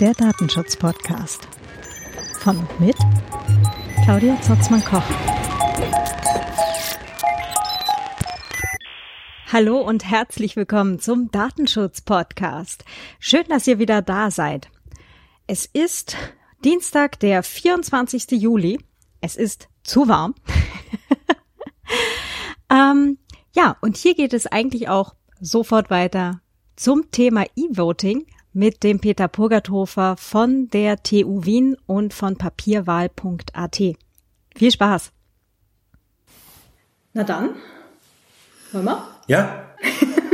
Der Datenschutz-Podcast. Von und mit Claudia Zotzmann-Koch. Hallo und herzlich willkommen zum Datenschutz-Podcast. Schön, dass ihr wieder da seid. Es ist Dienstag, der 24. Juli. Es ist zu warm. ähm, ja, und hier geht es eigentlich auch sofort weiter zum Thema E-Voting mit dem Peter Purgathofer von der TU Wien und von papierwahl.at. Viel Spaß! Na dann, wollen wir? Ja.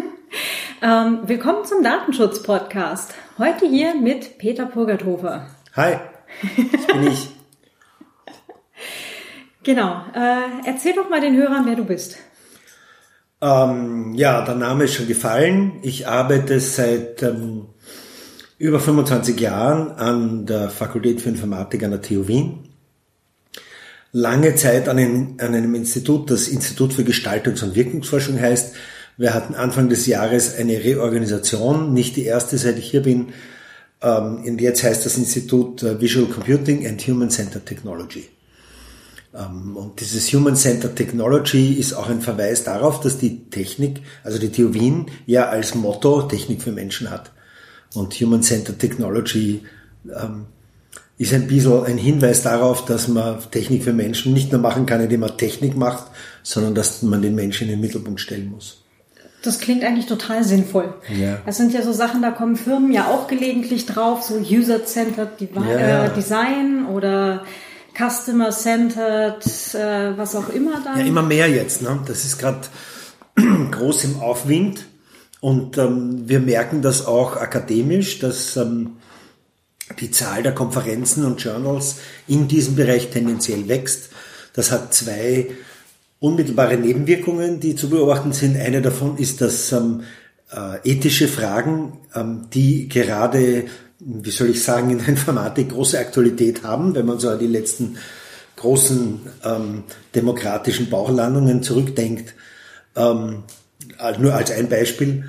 ähm, willkommen zum Datenschutz-Podcast. Heute hier mit Peter Purgathofer. Hi, das bin ich. genau. Äh, erzähl doch mal den Hörern, wer du bist. Ähm, ja, der Name ist schon gefallen. Ich arbeite seit ähm, über 25 Jahren an der Fakultät für Informatik an der TU Wien. Lange Zeit an einem, an einem Institut, das Institut für Gestaltungs- und Wirkungsforschung heißt. Wir hatten Anfang des Jahres eine Reorganisation, nicht die erste, seit ich hier bin. Ähm, jetzt heißt das Institut äh, Visual Computing and Human Centered Technology. Ähm, und dieses Human Centered Technology ist auch ein Verweis darauf, dass die Technik, also die TU Wien, ja als Motto Technik für Menschen hat. Und Human-Centered Technology ähm, ist ein bisschen ein Hinweis darauf, dass man Technik für Menschen nicht nur machen kann, indem man Technik macht, sondern dass man den Menschen in den Mittelpunkt stellen muss. Das klingt eigentlich total sinnvoll. Ja. Das sind ja so Sachen, da kommen Firmen ja auch gelegentlich drauf, so User-Centered ja. äh, Design oder Customer-Centered, äh, was auch immer dann. Ja, immer mehr jetzt. Ne? Das ist gerade groß im Aufwind. Und ähm, wir merken das auch akademisch, dass ähm, die Zahl der Konferenzen und Journals in diesem Bereich tendenziell wächst. Das hat zwei unmittelbare Nebenwirkungen, die zu beobachten sind. Eine davon ist, dass ähm, äh, ethische Fragen, ähm, die gerade, wie soll ich sagen, in der Informatik große Aktualität haben, wenn man so an die letzten großen ähm, demokratischen Bauchlandungen zurückdenkt, ähm, nur als ein Beispiel,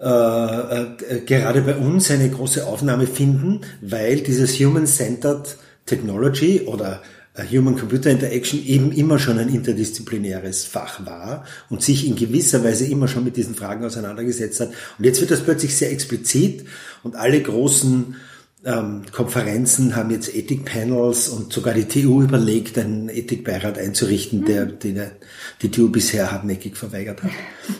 äh, äh, gerade bei uns eine große Aufnahme finden, weil dieses Human-Centered Technology oder äh, Human-Computer Interaction eben immer schon ein interdisziplinäres Fach war und sich in gewisser Weise immer schon mit diesen Fragen auseinandergesetzt hat. Und jetzt wird das plötzlich sehr explizit und alle großen ähm, Konferenzen haben jetzt Ethikpanels und sogar die TU überlegt, einen Ethikbeirat einzurichten, der, mhm. den die TU bisher hartnäckig verweigert hat.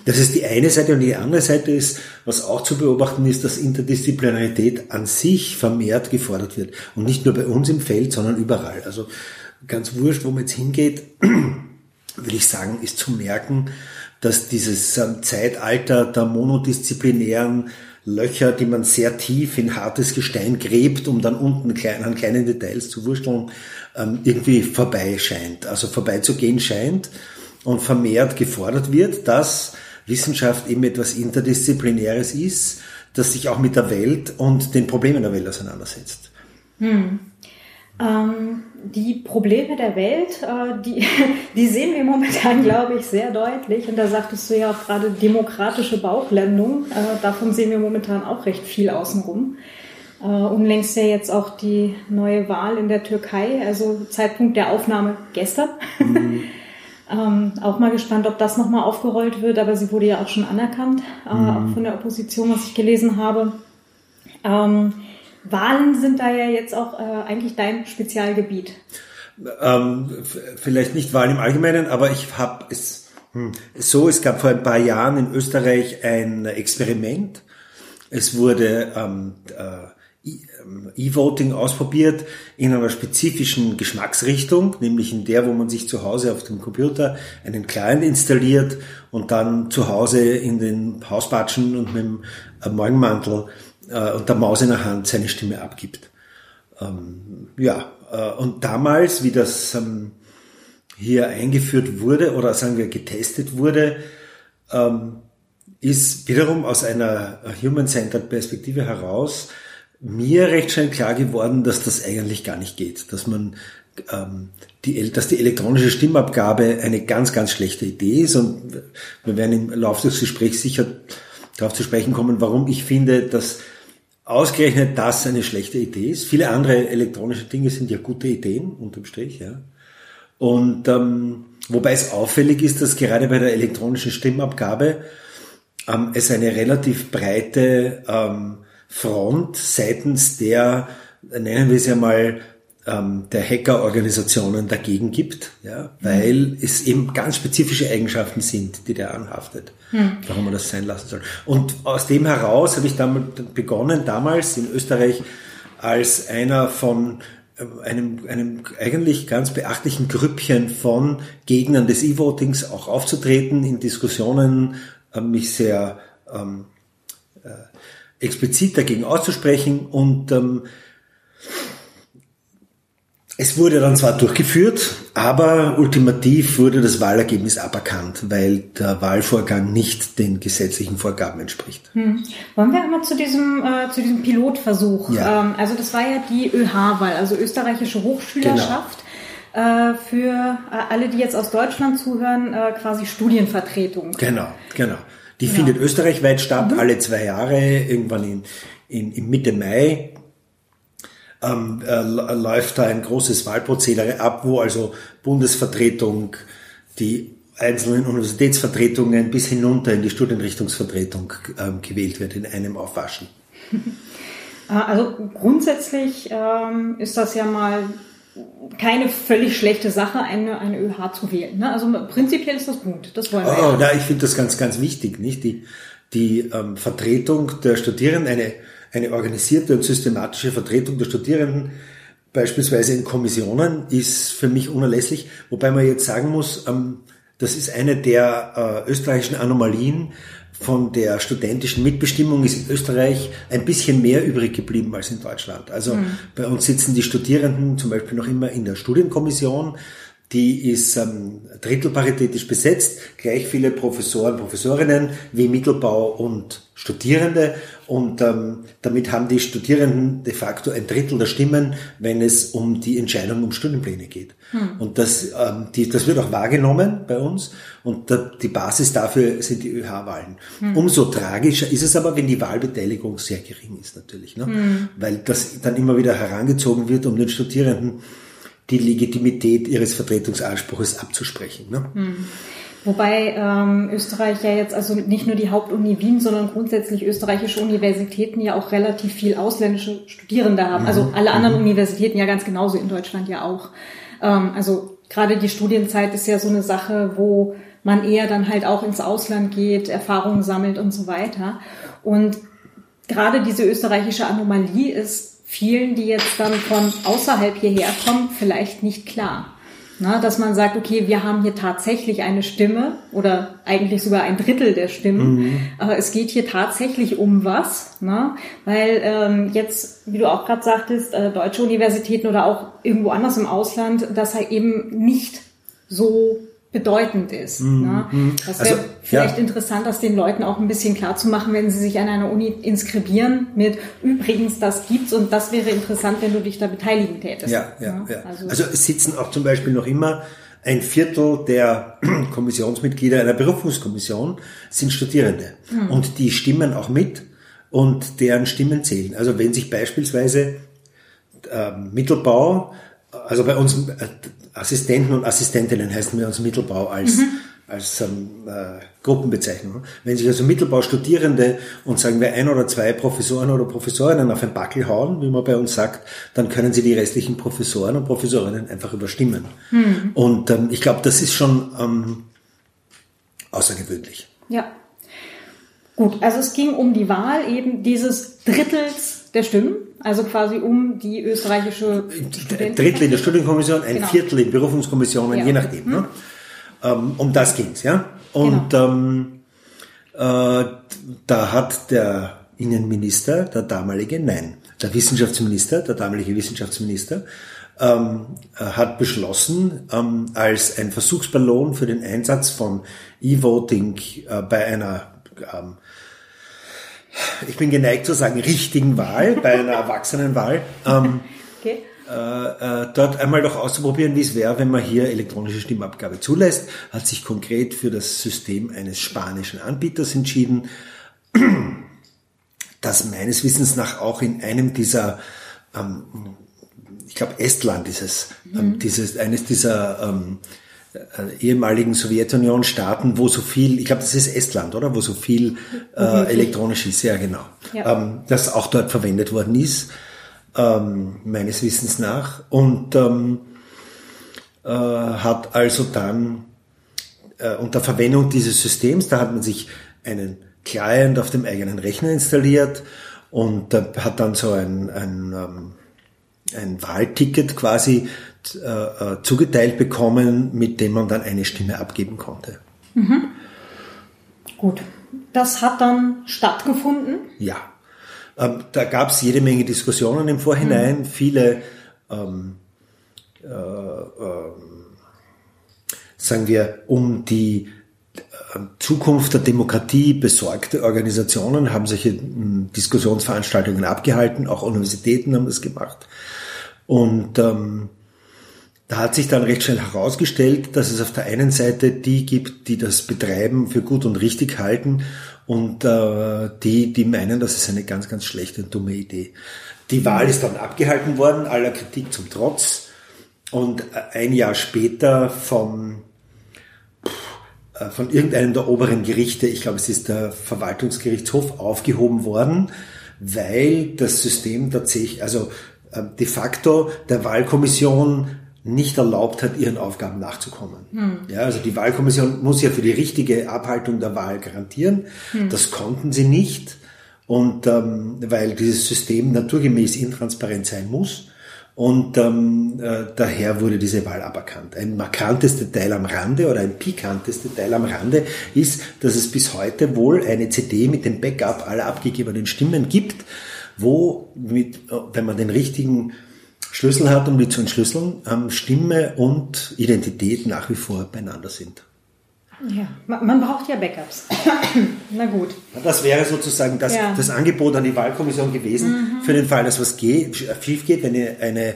Das ist die eine Seite und die andere Seite ist, was auch zu beobachten ist, dass Interdisziplinarität an sich vermehrt gefordert wird und nicht nur bei uns im Feld, sondern überall. Also ganz wurscht, wo man jetzt hingeht, würde ich sagen, ist zu merken, dass dieses ähm, Zeitalter der monodisziplinären Löcher, die man sehr tief in hartes Gestein gräbt, um dann unten klein, an kleinen Details zu wursteln, ähm, irgendwie vorbei scheint. Also vorbeizugehen scheint und vermehrt gefordert wird, dass Wissenschaft eben etwas Interdisziplinäres ist, das sich auch mit der Welt und den Problemen der Welt auseinandersetzt. Hm. Ähm, die Probleme der Welt, äh, die, die sehen wir momentan, glaube ich, sehr deutlich. Und da sagtest du ja auch gerade demokratische Bauchlandung. Äh, davon sehen wir momentan auch recht viel außenrum. Äh, unlängst ja jetzt auch die neue Wahl in der Türkei, also Zeitpunkt der Aufnahme gestern. Mhm. ähm, auch mal gespannt, ob das nochmal aufgerollt wird, aber sie wurde ja auch schon anerkannt, äh, mhm. auch von der Opposition, was ich gelesen habe. Ähm, Wahlen sind da ja jetzt auch äh, eigentlich dein Spezialgebiet. Ähm, vielleicht nicht Wahlen im Allgemeinen, aber ich habe es hm, so, es gab vor ein paar Jahren in Österreich ein Experiment. Es wurde ähm, äh, ähm, E-Voting ausprobiert in einer spezifischen Geschmacksrichtung, nämlich in der, wo man sich zu Hause auf dem Computer einen Client installiert und dann zu Hause in den Hausbatschen und mit dem Morgenmantel äh, und der Maus in der Hand seine Stimme abgibt. Ähm, ja, äh, und damals, wie das ähm, hier eingeführt wurde oder sagen wir getestet wurde, ähm, ist wiederum aus einer Human-Centered Perspektive heraus mir recht schnell klar geworden, dass das eigentlich gar nicht geht, dass man ähm, die, dass die elektronische Stimmabgabe eine ganz, ganz schlechte Idee ist und wir werden im Laufe des Gesprächs sicher darauf zu sprechen kommen, warum ich finde, dass ausgerechnet das eine schlechte Idee ist. Viele andere elektronische Dinge sind ja gute Ideen, unterm Strich, ja. Und ähm, wobei es auffällig ist, dass gerade bei der elektronischen Stimmabgabe ähm, es eine relativ breite ähm, Front seitens der, nennen wir es ja mal, der Hackerorganisationen dagegen gibt, ja, weil mhm. es eben ganz spezifische Eigenschaften sind, die der anhaftet, mhm. warum man das sein lassen soll. Und aus dem heraus habe ich damit begonnen, damals in Österreich als einer von äh, einem, einem eigentlich ganz beachtlichen Grüppchen von Gegnern des E-Votings auch aufzutreten, in Diskussionen äh, mich sehr ähm, äh, explizit dagegen auszusprechen und ähm, es wurde dann zwar durchgeführt, aber ultimativ wurde das Wahlergebnis aberkannt, weil der Wahlvorgang nicht den gesetzlichen Vorgaben entspricht. Hm. Wollen wir einmal zu diesem, äh, zu diesem Pilotversuch? Ja. Ähm, also das war ja die ÖH-Wahl, also österreichische Hochschülerschaft. Genau. Äh, für äh, alle, die jetzt aus Deutschland zuhören, äh, quasi Studienvertretung. Genau, genau. Die genau. findet österreichweit statt, mhm. alle zwei Jahre, irgendwann in, in, in Mitte Mai ähm, äh, läuft da ein großes Wahlprozedere ab, wo also Bundesvertretung, die einzelnen Universitätsvertretungen bis hinunter in die Studienrichtungsvertretung ähm, gewählt wird in einem Aufwaschen. Äh, also grundsätzlich ähm, ist das ja mal keine völlig schlechte Sache, eine, eine ÖH zu wählen. Ne? Also prinzipiell ist das gut. Das wollen wir. Oh, ja. ich finde das ganz, ganz wichtig, nicht? Die, die ähm, Vertretung der Studierenden, eine eine organisierte und systematische Vertretung der Studierenden, beispielsweise in Kommissionen, ist für mich unerlässlich. Wobei man jetzt sagen muss, ähm, das ist eine der äh, österreichischen Anomalien. Von der studentischen Mitbestimmung ist in Österreich ein bisschen mehr übrig geblieben als in Deutschland. Also mhm. bei uns sitzen die Studierenden zum Beispiel noch immer in der Studienkommission die ist ähm, drittelparitätisch besetzt, gleich viele Professoren, Professorinnen wie Mittelbau und Studierende. Und ähm, damit haben die Studierenden de facto ein Drittel der Stimmen, wenn es um die Entscheidung um Studienpläne geht. Hm. Und das, ähm, die, das wird auch wahrgenommen bei uns. Und da, die Basis dafür sind die ÖH-Wahlen. Hm. Umso tragischer ist es aber, wenn die Wahlbeteiligung sehr gering ist natürlich. Ne? Hm. Weil das dann immer wieder herangezogen wird, um den Studierenden die Legitimität ihres Vertretungsanspruches abzusprechen. Ne? Hm. Wobei ähm, Österreich ja jetzt also nicht nur die Hauptuni Wien, sondern grundsätzlich österreichische Universitäten ja auch relativ viel ausländische Studierende haben. Also mhm. Alle anderen mhm. Universitäten ja ganz genauso in Deutschland ja auch. Ähm, also gerade die Studienzeit ist ja so eine Sache, wo man eher dann halt auch ins Ausland geht, Erfahrungen sammelt und so weiter. Und gerade diese österreichische Anomalie ist vielen, die jetzt dann von außerhalb hierher kommen, vielleicht nicht klar. Na, dass man sagt, okay, wir haben hier tatsächlich eine Stimme oder eigentlich sogar ein Drittel der Stimmen. Mhm. Aber es geht hier tatsächlich um was, na? weil ähm, jetzt, wie du auch gerade sagtest, äh, deutsche Universitäten oder auch irgendwo anders im Ausland, das halt eben nicht so bedeutend ist. Mhm. Ne? Mhm. Das wäre also, vielleicht ja. interessant, das den Leuten auch ein bisschen klar zu machen, wenn sie sich an einer Uni inskribieren mit übrigens, das gibt's und das wäre interessant, wenn du dich da beteiligen tätest. Ja, ja, ne? ja. Also, also es sitzen auch zum Beispiel noch immer ein Viertel der Kommissionsmitglieder einer Berufungskommission sind Studierende mhm. und die stimmen auch mit und deren Stimmen zählen. Also wenn sich beispielsweise äh, Mittelbau also bei uns äh, Assistenten und Assistentinnen heißen wir uns Mittelbau als, mhm. als ähm, äh, Gruppenbezeichnung. Wenn sich also Mittelbaustudierende und sagen wir ein oder zwei Professoren oder Professorinnen auf ein Backel hauen, wie man bei uns sagt, dann können sie die restlichen Professoren und Professorinnen einfach überstimmen. Mhm. Und ähm, ich glaube, das ist schon ähm, außergewöhnlich. Ja. Gut, also es ging um die Wahl eben dieses Drittels der Stimmen. Also quasi um die österreichische Drittel in der Studienkommission, ein genau. Viertel in Berufungskommissionen, ja. je nachdem. Hm. Ne? Ähm, um das ging's, ja. Und genau. ähm, äh, da hat der Innenminister, der damalige, nein, der Wissenschaftsminister, der damalige Wissenschaftsminister, ähm, hat beschlossen, ähm, als ein Versuchsballon für den Einsatz von E-Voting äh, bei einer ähm, ich bin geneigt zu sagen, richtigen Wahl, bei einer Erwachsenenwahl, ähm, okay. äh, äh, dort einmal doch auszuprobieren, wie es wäre, wenn man hier elektronische Stimmabgabe zulässt, hat sich konkret für das System eines spanischen Anbieters entschieden. dass meines Wissens nach auch in einem dieser, ähm, ich glaube Estland ist es, ähm, mhm. dieses, eines dieser äh, ehemaligen Sowjetunion-Staaten, wo so viel, ich glaube, das ist Estland, oder? Wo so viel äh, elektronisch ist, ja genau. Ja. Ähm, das auch dort verwendet worden ist, ähm, meines Wissens nach. Und ähm, äh, hat also dann äh, unter Verwendung dieses Systems, da hat man sich einen Client auf dem eigenen Rechner installiert und äh, hat dann so ein, ein, ähm, ein Wahlticket quasi äh, äh, zugeteilt bekommen, mit dem man dann eine Stimme abgeben konnte. Mhm. Gut. Das hat dann stattgefunden? Ja. Ähm, da gab es jede Menge Diskussionen im Vorhinein, mhm. viele ähm, äh, äh, sagen wir, um die äh, Zukunft der Demokratie besorgte Organisationen haben solche hm, Diskussionsveranstaltungen abgehalten, auch Universitäten haben das gemacht. Und ähm, da hat sich dann recht schnell herausgestellt, dass es auf der einen Seite die gibt, die das Betreiben für gut und richtig halten und äh, die, die meinen, das ist eine ganz, ganz schlechte und dumme Idee. Die Wahl ist dann abgehalten worden, aller Kritik zum Trotz. Und äh, ein Jahr später vom, äh, von irgendeinem der oberen Gerichte, ich glaube es ist der Verwaltungsgerichtshof, aufgehoben worden, weil das System tatsächlich, also äh, de facto der Wahlkommission nicht erlaubt hat, ihren Aufgaben nachzukommen. Hm. Ja, also die Wahlkommission muss ja für die richtige Abhaltung der Wahl garantieren. Hm. Das konnten sie nicht. Und ähm, weil dieses System naturgemäß intransparent sein muss. Und ähm, äh, daher wurde diese Wahl aberkannt. Ein markantes Detail am Rande oder ein pikantes Detail am Rande ist, dass es bis heute wohl eine CD mit dem Backup aller abgegebenen Stimmen gibt, wo, mit, äh, wenn man den richtigen Schlüssel hat, um die zu entschlüsseln, ähm, Stimme und Identität nach wie vor beieinander sind. Ja, man braucht ja Backups. Na gut. Das wäre sozusagen das, ja. das Angebot an die Wahlkommission gewesen, mhm. für den Fall, dass was geht, schief geht, wenn eine, eine,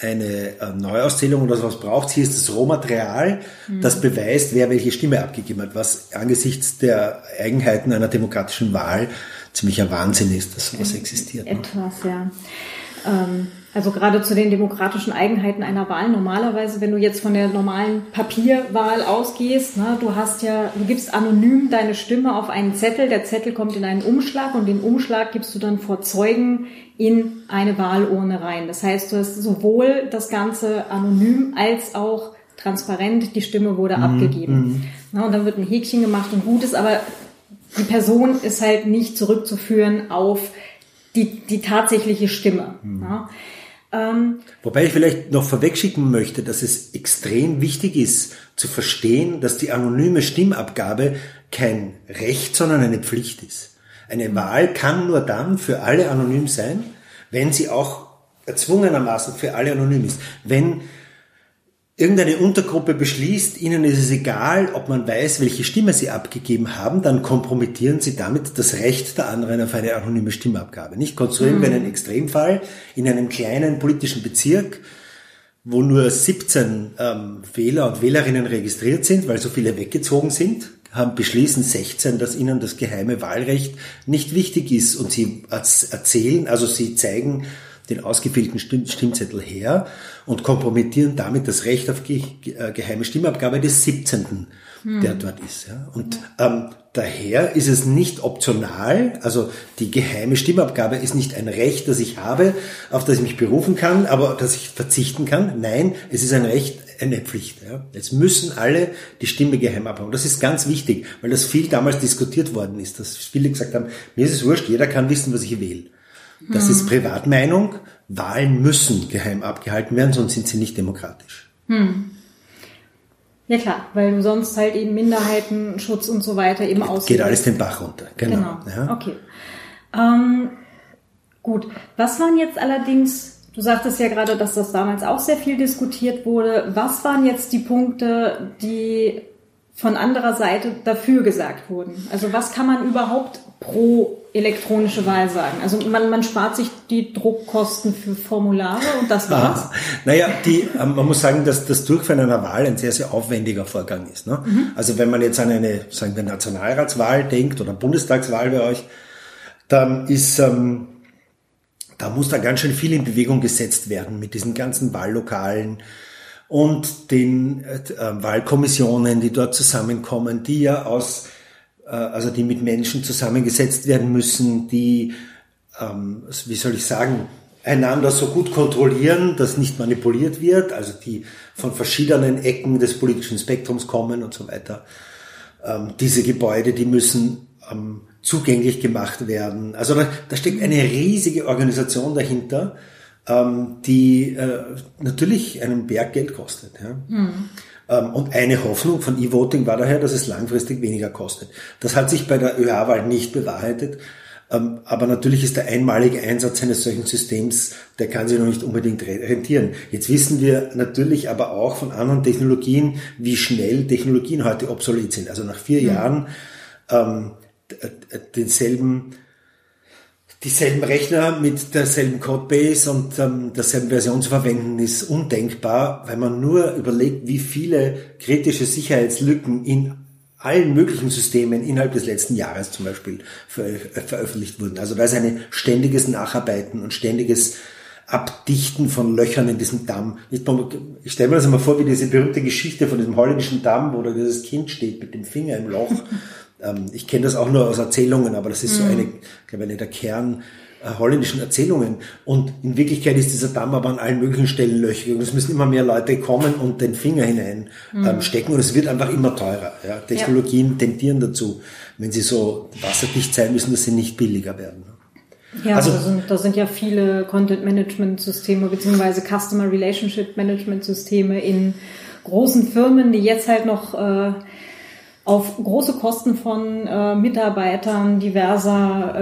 eine äh, Neuauszählung oder sowas braucht. Hier ist das Rohmaterial, mhm. das beweist, wer welche Stimme abgegeben hat, was angesichts der Eigenheiten einer demokratischen Wahl ziemlicher Wahnsinn ist, dass sowas existiert. Ne? Etwas, ne? ja. Ähm, also gerade zu den demokratischen Eigenheiten einer Wahl. Normalerweise, wenn du jetzt von der normalen Papierwahl ausgehst, ne, du hast ja, du gibst anonym deine Stimme auf einen Zettel. Der Zettel kommt in einen Umschlag und den Umschlag gibst du dann vor Zeugen in eine Wahlurne rein. Das heißt, du hast sowohl das Ganze anonym als auch transparent. Die Stimme wurde mhm. abgegeben. Mhm. Na, und dann wird ein Häkchen gemacht und gut ist, aber die Person ist halt nicht zurückzuführen auf die, die tatsächliche Stimme. Mhm. Ja. Ähm, Wobei ich vielleicht noch vorwegschicken möchte, dass es extrem wichtig ist zu verstehen, dass die anonyme Stimmabgabe kein Recht, sondern eine Pflicht ist. Eine Wahl kann nur dann für alle anonym sein, wenn sie auch erzwungenermaßen für alle anonym ist. Wenn irgendeine Untergruppe beschließt, ihnen ist es egal, ob man weiß, welche Stimme sie abgegeben haben, dann kompromittieren sie damit das Recht der anderen auf eine anonyme Stimmabgabe. Nicht konstruieren wir mhm. einen Extremfall in einem kleinen politischen Bezirk, wo nur 17 ähm, Wähler und Wählerinnen registriert sind, weil so viele weggezogen sind, haben beschließen 16, dass ihnen das geheime Wahlrecht nicht wichtig ist und sie erzählen, also sie zeigen den ausgefüllten Stimmzettel her und kompromittieren damit das Recht auf äh, geheime Stimmabgabe des 17., hm. der dort ist. Ja. Und ähm, daher ist es nicht optional, also die geheime Stimmabgabe ist nicht ein Recht, das ich habe, auf das ich mich berufen kann, aber das ich verzichten kann. Nein, es ist ein Recht, eine Pflicht. Ja. Es müssen alle die Stimme geheim abhaben. Das ist ganz wichtig, weil das viel damals diskutiert worden ist, dass viele gesagt haben, mir ist es wurscht, jeder kann wissen, was ich will. Das hm. ist Privatmeinung. Wahlen müssen geheim abgehalten werden, sonst sind sie nicht demokratisch. Hm. Ja klar, weil du sonst halt eben Minderheitenschutz und so weiter eben aus. Geht alles den Bach runter. Genau. genau. Ja. Okay. Ähm, gut. Was waren jetzt allerdings, du sagtest ja gerade, dass das damals auch sehr viel diskutiert wurde. Was waren jetzt die Punkte, die von anderer Seite dafür gesagt wurden? Also was kann man überhaupt pro elektronische Wahlsagen. Also man, man spart sich die Druckkosten für Formulare und das war's. Ah, naja, die, ähm, man muss sagen, dass das Durchführen einer Wahl ein sehr, sehr aufwendiger Vorgang ist. Ne? Mhm. Also wenn man jetzt an eine, sagen wir, Nationalratswahl denkt oder Bundestagswahl bei euch, dann ist, ähm, da muss da ganz schön viel in Bewegung gesetzt werden mit diesen ganzen Wahllokalen und den äh, Wahlkommissionen, die dort zusammenkommen, die ja aus also die mit Menschen zusammengesetzt werden müssen, die, ähm, wie soll ich sagen, einander so gut kontrollieren, dass nicht manipuliert wird, also die von verschiedenen Ecken des politischen Spektrums kommen und so weiter. Ähm, diese Gebäude, die müssen ähm, zugänglich gemacht werden. Also da, da steckt eine riesige Organisation dahinter, ähm, die äh, natürlich einen Berg Geld kostet. Ja. Mhm. Ähm, und eine Hoffnung von E-Voting war daher, dass es langfristig weniger kostet. Das hat sich bei der ÖH-Wahl nicht bewahrheitet. Ähm, aber natürlich ist der einmalige Einsatz eines solchen Systems, der kann sich noch nicht unbedingt rentieren. Jetzt wissen wir natürlich aber auch von anderen Technologien, wie schnell Technologien heute obsolet sind. Also nach vier mhm. Jahren ähm, denselben dieselben Rechner mit derselben Codebase und ähm, derselben Version zu verwenden, ist undenkbar, weil man nur überlegt, wie viele kritische Sicherheitslücken in allen möglichen Systemen innerhalb des letzten Jahres zum Beispiel ver veröffentlicht wurden. Also da ist ein ständiges Nacharbeiten und ständiges Abdichten von Löchern in diesem Damm. Ich stelle mir das einmal vor, wie diese berühmte Geschichte von diesem holländischen Damm, wo da dieses Kind steht mit dem Finger im Loch ähm, ich kenne das auch nur aus Erzählungen, aber das ist mhm. so eine, glaube ich, der Kern äh, holländischen Erzählungen. Und in Wirklichkeit ist dieser Damm aber an allen möglichen Stellen löchrig. Und es müssen immer mehr Leute kommen und den Finger hinein mhm. ähm, stecken. Und es wird einfach immer teurer. Ja? Technologien ja. tendieren dazu, wenn sie so wasserdicht sein müssen, dass sie nicht billiger werden. Ja, also, da, sind, da sind ja viele Content-Management-Systeme beziehungsweise Customer Relationship-Management-Systeme in großen Firmen, die jetzt halt noch äh, auf große Kosten von äh, Mitarbeitern diverser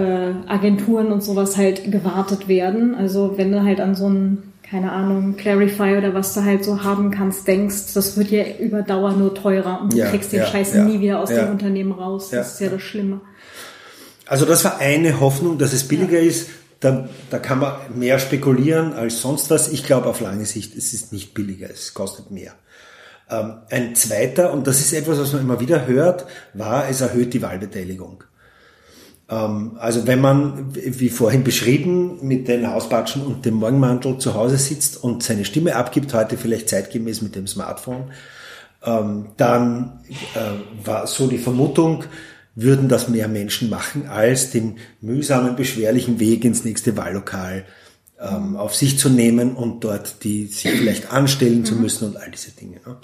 äh, Agenturen und sowas halt gewartet werden. Also wenn du halt an so ein, keine Ahnung, Clarify oder was du halt so haben kannst, denkst, das wird ja über Dauer nur teurer und du ja, kriegst den ja, Scheiß ja, nie wieder aus dem Unternehmen raus. Das ist ja das Schlimme. Also das war eine Hoffnung, dass es billiger ist. Da, da kann man mehr spekulieren als sonst was. Ich glaube auf lange Sicht, es ist nicht billiger, es kostet mehr. Ähm, ein zweiter, und das ist etwas, was man immer wieder hört, war, es erhöht die Wahlbeteiligung. Ähm, also wenn man, wie vorhin beschrieben, mit den Hausbatschen und dem Morgenmantel zu Hause sitzt und seine Stimme abgibt, heute vielleicht zeitgemäß mit dem Smartphone, ähm, dann äh, war so die Vermutung, würden das mehr Menschen machen, als den mühsamen, beschwerlichen Weg ins nächste Wahllokal ähm, auf sich zu nehmen und dort die sich vielleicht anstellen zu mhm. müssen und all diese Dinge. Ne?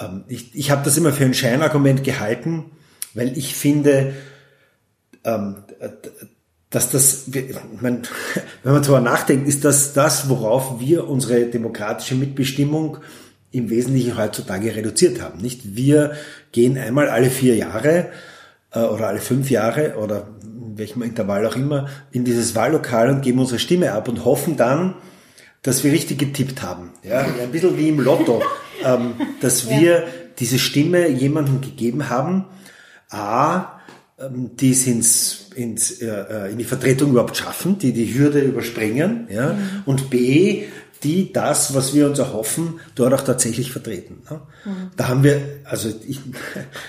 Ähm, ich ich habe das immer für ein Scheinargument gehalten, weil ich finde, ähm, dass das, wenn man darüber nachdenkt, ist das das, worauf wir unsere demokratische Mitbestimmung im Wesentlichen heutzutage reduziert haben. Nicht wir gehen einmal alle vier Jahre äh, oder alle fünf Jahre oder welchem Intervall auch immer, in dieses Wahllokal und geben unsere Stimme ab und hoffen dann, dass wir richtig getippt haben. Ja, ein bisschen wie im Lotto, ähm, dass wir ja. diese Stimme jemandem gegeben haben, A, ähm, die es ins, ins, äh, äh, in die Vertretung überhaupt schaffen, die die Hürde überspringen, ja, mhm. und B, die das, was wir uns erhoffen, dort auch tatsächlich vertreten. Ne? Mhm. Da haben wir, also ich,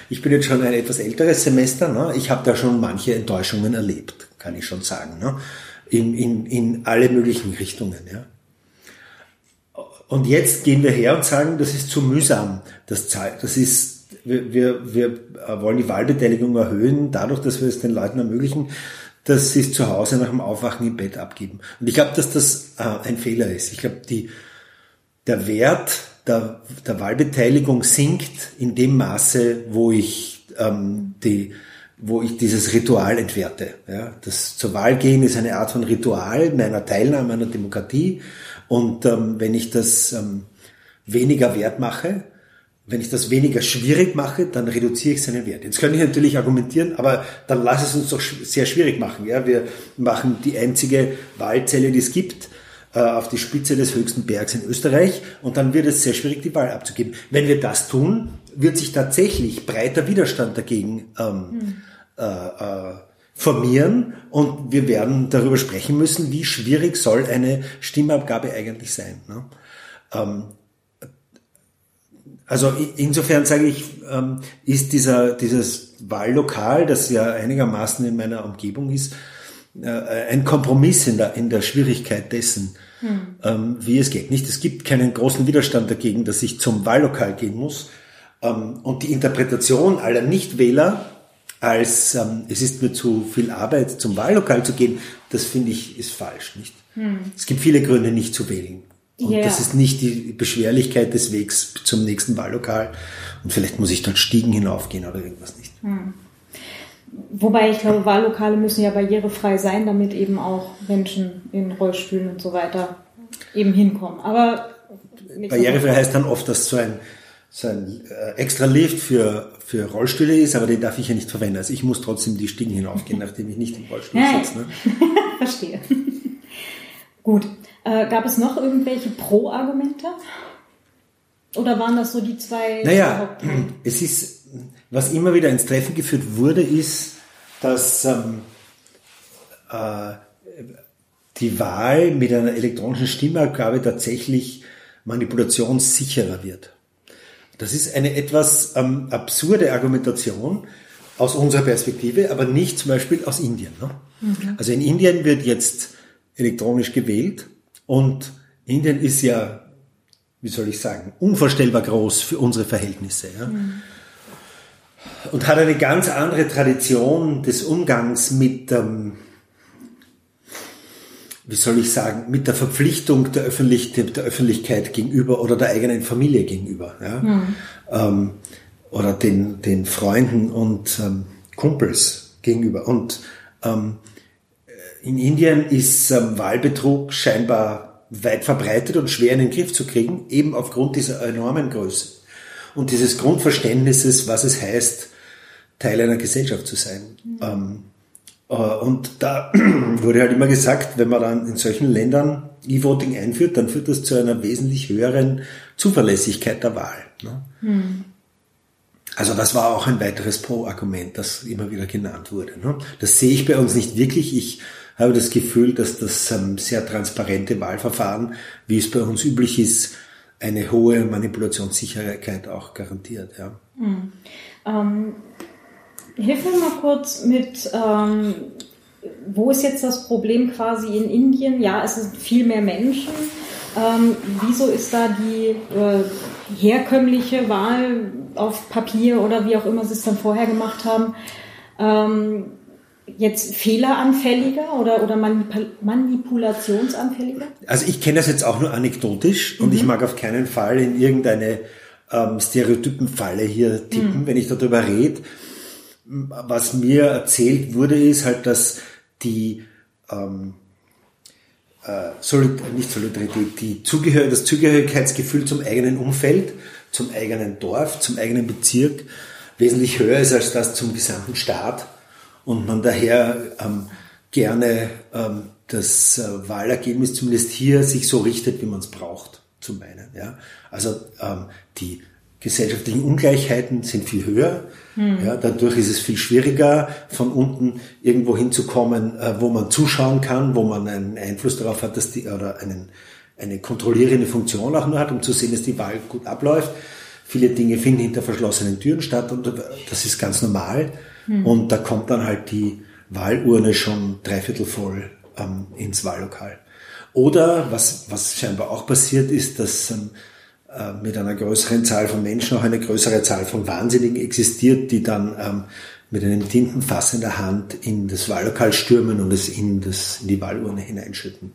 ich bin jetzt schon ein etwas älteres Semester, ne? ich habe da schon manche Enttäuschungen erlebt, kann ich schon sagen, ne? in, in, in alle möglichen Richtungen. Ja? Und jetzt gehen wir her und sagen, das ist zu mühsam. Das, das ist, wir, wir, wir wollen die Wahlbeteiligung erhöhen, dadurch, dass wir es den Leuten ermöglichen, dass sie es zu Hause nach dem Aufwachen im Bett abgeben. Und ich glaube, dass das äh, ein Fehler ist. Ich glaube, die, der Wert der, der Wahlbeteiligung sinkt in dem Maße, wo ich ähm, die wo ich dieses Ritual entwerte. Ja, das zur Wahl gehen ist eine Art von Ritual meiner Teilnahme an der Demokratie. Und ähm, wenn ich das ähm, weniger wert mache, wenn ich das weniger schwierig mache, dann reduziere ich seinen Wert. Jetzt kann ich natürlich argumentieren, aber dann lass es uns doch sehr schwierig machen. Ja, wir machen die einzige Wahlzelle, die es gibt, äh, auf die Spitze des höchsten Bergs in Österreich und dann wird es sehr schwierig, die Wahl abzugeben. Wenn wir das tun, wird sich tatsächlich breiter Widerstand dagegen ähm, hm. äh, äh, formieren und wir werden darüber sprechen müssen, wie schwierig soll eine Stimmabgabe eigentlich sein. Ne? Ähm, also insofern sage ich, ähm, ist dieser, dieses Wahllokal, das ja einigermaßen in meiner Umgebung ist, äh, ein Kompromiss in der, in der Schwierigkeit dessen, hm. ähm, wie es geht. Nicht, es gibt keinen großen Widerstand dagegen, dass ich zum Wahllokal gehen muss. Ähm, und die Interpretation aller Nichtwähler als es ist mir zu viel Arbeit, zum Wahllokal zu gehen, das finde ich ist falsch. Nicht? Hm. Es gibt viele Gründe, nicht zu wählen. Und yeah. das ist nicht die Beschwerlichkeit des Wegs zum nächsten Wahllokal. Und vielleicht muss ich dort Stiegen hinaufgehen oder irgendwas nicht. Hm. Wobei ich glaube, Wahllokale müssen ja barrierefrei sein, damit eben auch Menschen in Rollstühlen und so weiter eben hinkommen. Aber barrierefrei heißt dann oft, dass so ein, so ein äh, extra Lift für, für Rollstühle ist, aber den darf ich ja nicht verwenden. Also ich muss trotzdem die Stiegen hinaufgehen, nachdem ich nicht im Rollstuhl sitze. Ne? Verstehe. Gut. Äh, gab es noch irgendwelche Pro-Argumente? Oder waren das so die zwei? Naja, es ist, was immer wieder ins Treffen geführt wurde, ist, dass ähm, äh, die Wahl mit einer elektronischen Stimmabgabe tatsächlich manipulationssicherer wird. Das ist eine etwas ähm, absurde Argumentation aus unserer Perspektive, aber nicht zum Beispiel aus Indien. Ne? Mhm. Also in Indien wird jetzt elektronisch gewählt und Indien ist ja, wie soll ich sagen, unvorstellbar groß für unsere Verhältnisse. Ja? Mhm. Und hat eine ganz andere Tradition des Umgangs mit, ähm, wie soll ich sagen, mit der Verpflichtung der, Öffentlich der Öffentlichkeit gegenüber oder der eigenen Familie gegenüber. Ja? Mhm. Ähm, oder den, den Freunden und ähm, Kumpels gegenüber. Und ähm, in Indien ist ähm, Wahlbetrug scheinbar weit verbreitet und schwer in den Griff zu kriegen, eben aufgrund dieser enormen Größe und dieses Grundverständnisses, was es heißt, Teil einer Gesellschaft zu sein. Mhm. Ähm, äh, und da wurde halt immer gesagt, wenn man dann in solchen Ländern E-Voting einführt, dann führt das zu einer wesentlich höheren Zuverlässigkeit der Wahl. Ne? Mhm. Also das war auch ein weiteres Pro-Argument, das immer wieder genannt wurde. Ne? Das sehe ich bei uns nicht wirklich. Ich habe das Gefühl, dass das ähm, sehr transparente Wahlverfahren, wie es bei uns üblich ist, eine hohe Manipulationssicherheit auch garantiert. Ja. Mhm. Ähm, hilf mir mal kurz mit, ähm, wo ist jetzt das Problem quasi in Indien? Ja, es sind viel mehr Menschen. Ähm, wieso ist da die äh, herkömmliche Wahl auf Papier oder wie auch immer sie es dann vorher gemacht haben? Ähm, jetzt fehleranfälliger oder, oder Manipul manipulationsanfälliger? Also ich kenne das jetzt auch nur anekdotisch und mhm. ich mag auf keinen Fall in irgendeine ähm, Stereotypenfalle hier tippen, mhm. wenn ich darüber rede. Was mir erzählt wurde, ist halt, dass die ähm, äh, Solid nicht Solidarität, die Zugehör das Zugehörigkeitsgefühl zum eigenen Umfeld, zum eigenen Dorf, zum eigenen Bezirk wesentlich höher ist als das zum gesamten Staat und man daher ähm, gerne ähm, das äh, Wahlergebnis zumindest hier sich so richtet, wie man es braucht, zu meinen. Ja? Also ähm, die gesellschaftlichen Ungleichheiten sind viel höher. Hm. Ja, dadurch ist es viel schwieriger, von unten irgendwo hinzukommen, äh, wo man zuschauen kann, wo man einen Einfluss darauf hat, dass die oder einen, eine kontrollierende Funktion auch nur hat, um zu sehen, dass die Wahl gut abläuft. Viele Dinge finden hinter verschlossenen Türen statt und das ist ganz normal. Hm. Und da kommt dann halt die Wahlurne schon dreiviertel voll ähm, ins Wahllokal. Oder was, was scheinbar auch passiert ist, dass ähm, äh, mit einer größeren Zahl von Menschen auch eine größere Zahl von Wahnsinnigen existiert, die dann ähm, mit einem Tintenfass in der Hand in das Wahllokal stürmen und es in, das, in die Wahlurne hineinschütten.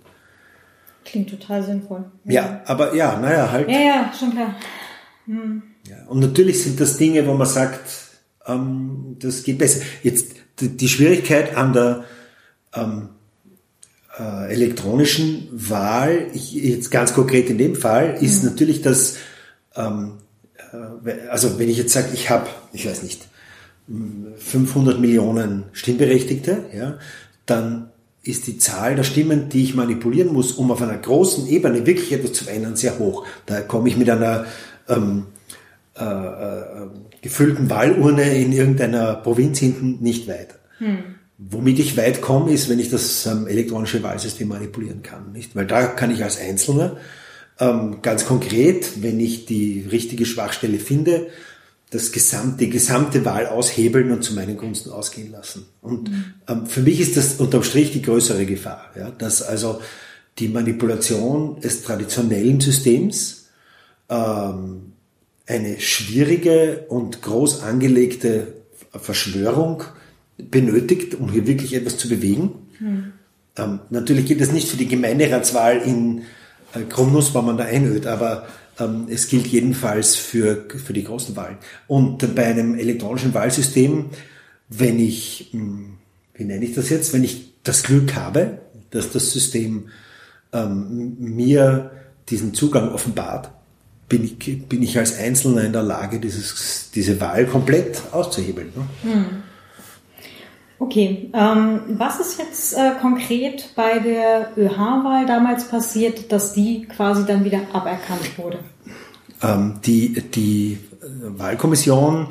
Klingt total sinnvoll. Ja, ja aber ja, naja, halt. Ja, ja, schon klar. Hm. Ja, und natürlich sind das Dinge, wo man sagt, ähm, das geht besser. Jetzt die Schwierigkeit an der ähm, äh, elektronischen Wahl, ich, jetzt ganz konkret in dem Fall, ist mhm. natürlich, dass, ähm, äh, also wenn ich jetzt sage, ich habe, ich weiß nicht, 500 Millionen Stimmberechtigte, ja, dann ist die Zahl der Stimmen, die ich manipulieren muss, um auf einer großen Ebene wirklich etwas zu verändern, sehr hoch. Da komme ich mit einer ähm, äh, äh, gefüllten Wahlurne in irgendeiner Provinz hinten nicht weiter. Hm. Womit ich weit komme, ist, wenn ich das ähm, elektronische Wahlsystem manipulieren kann. Nicht? Weil da kann ich als Einzelner ähm, ganz konkret, wenn ich die richtige Schwachstelle finde, das gesamte, die gesamte Wahl aushebeln und zu meinen Gunsten ausgehen lassen. Und mhm. ähm, für mich ist das unterm Strich die größere Gefahr, ja, dass also die Manipulation des traditionellen Systems ähm, eine schwierige und groß angelegte Verschwörung benötigt, um hier wirklich etwas zu bewegen. Mhm. Ähm, natürlich gilt das nicht für die Gemeinderatswahl in äh, Krumnuss, wenn man da einöd, aber ähm, es gilt jedenfalls für, für die großen Wahlen. Und bei einem elektronischen Wahlsystem, wenn ich, hm, wie nenne ich das jetzt, wenn ich das Glück habe, dass das System ähm, mir diesen Zugang offenbart, bin ich, bin ich als Einzelner in der Lage, dieses, diese Wahl komplett auszuhebeln. Ne? Hm. Okay, ähm, was ist jetzt äh, konkret bei der ÖH-Wahl damals passiert, dass die quasi dann wieder aberkannt wurde? Ähm, die, die Wahlkommission,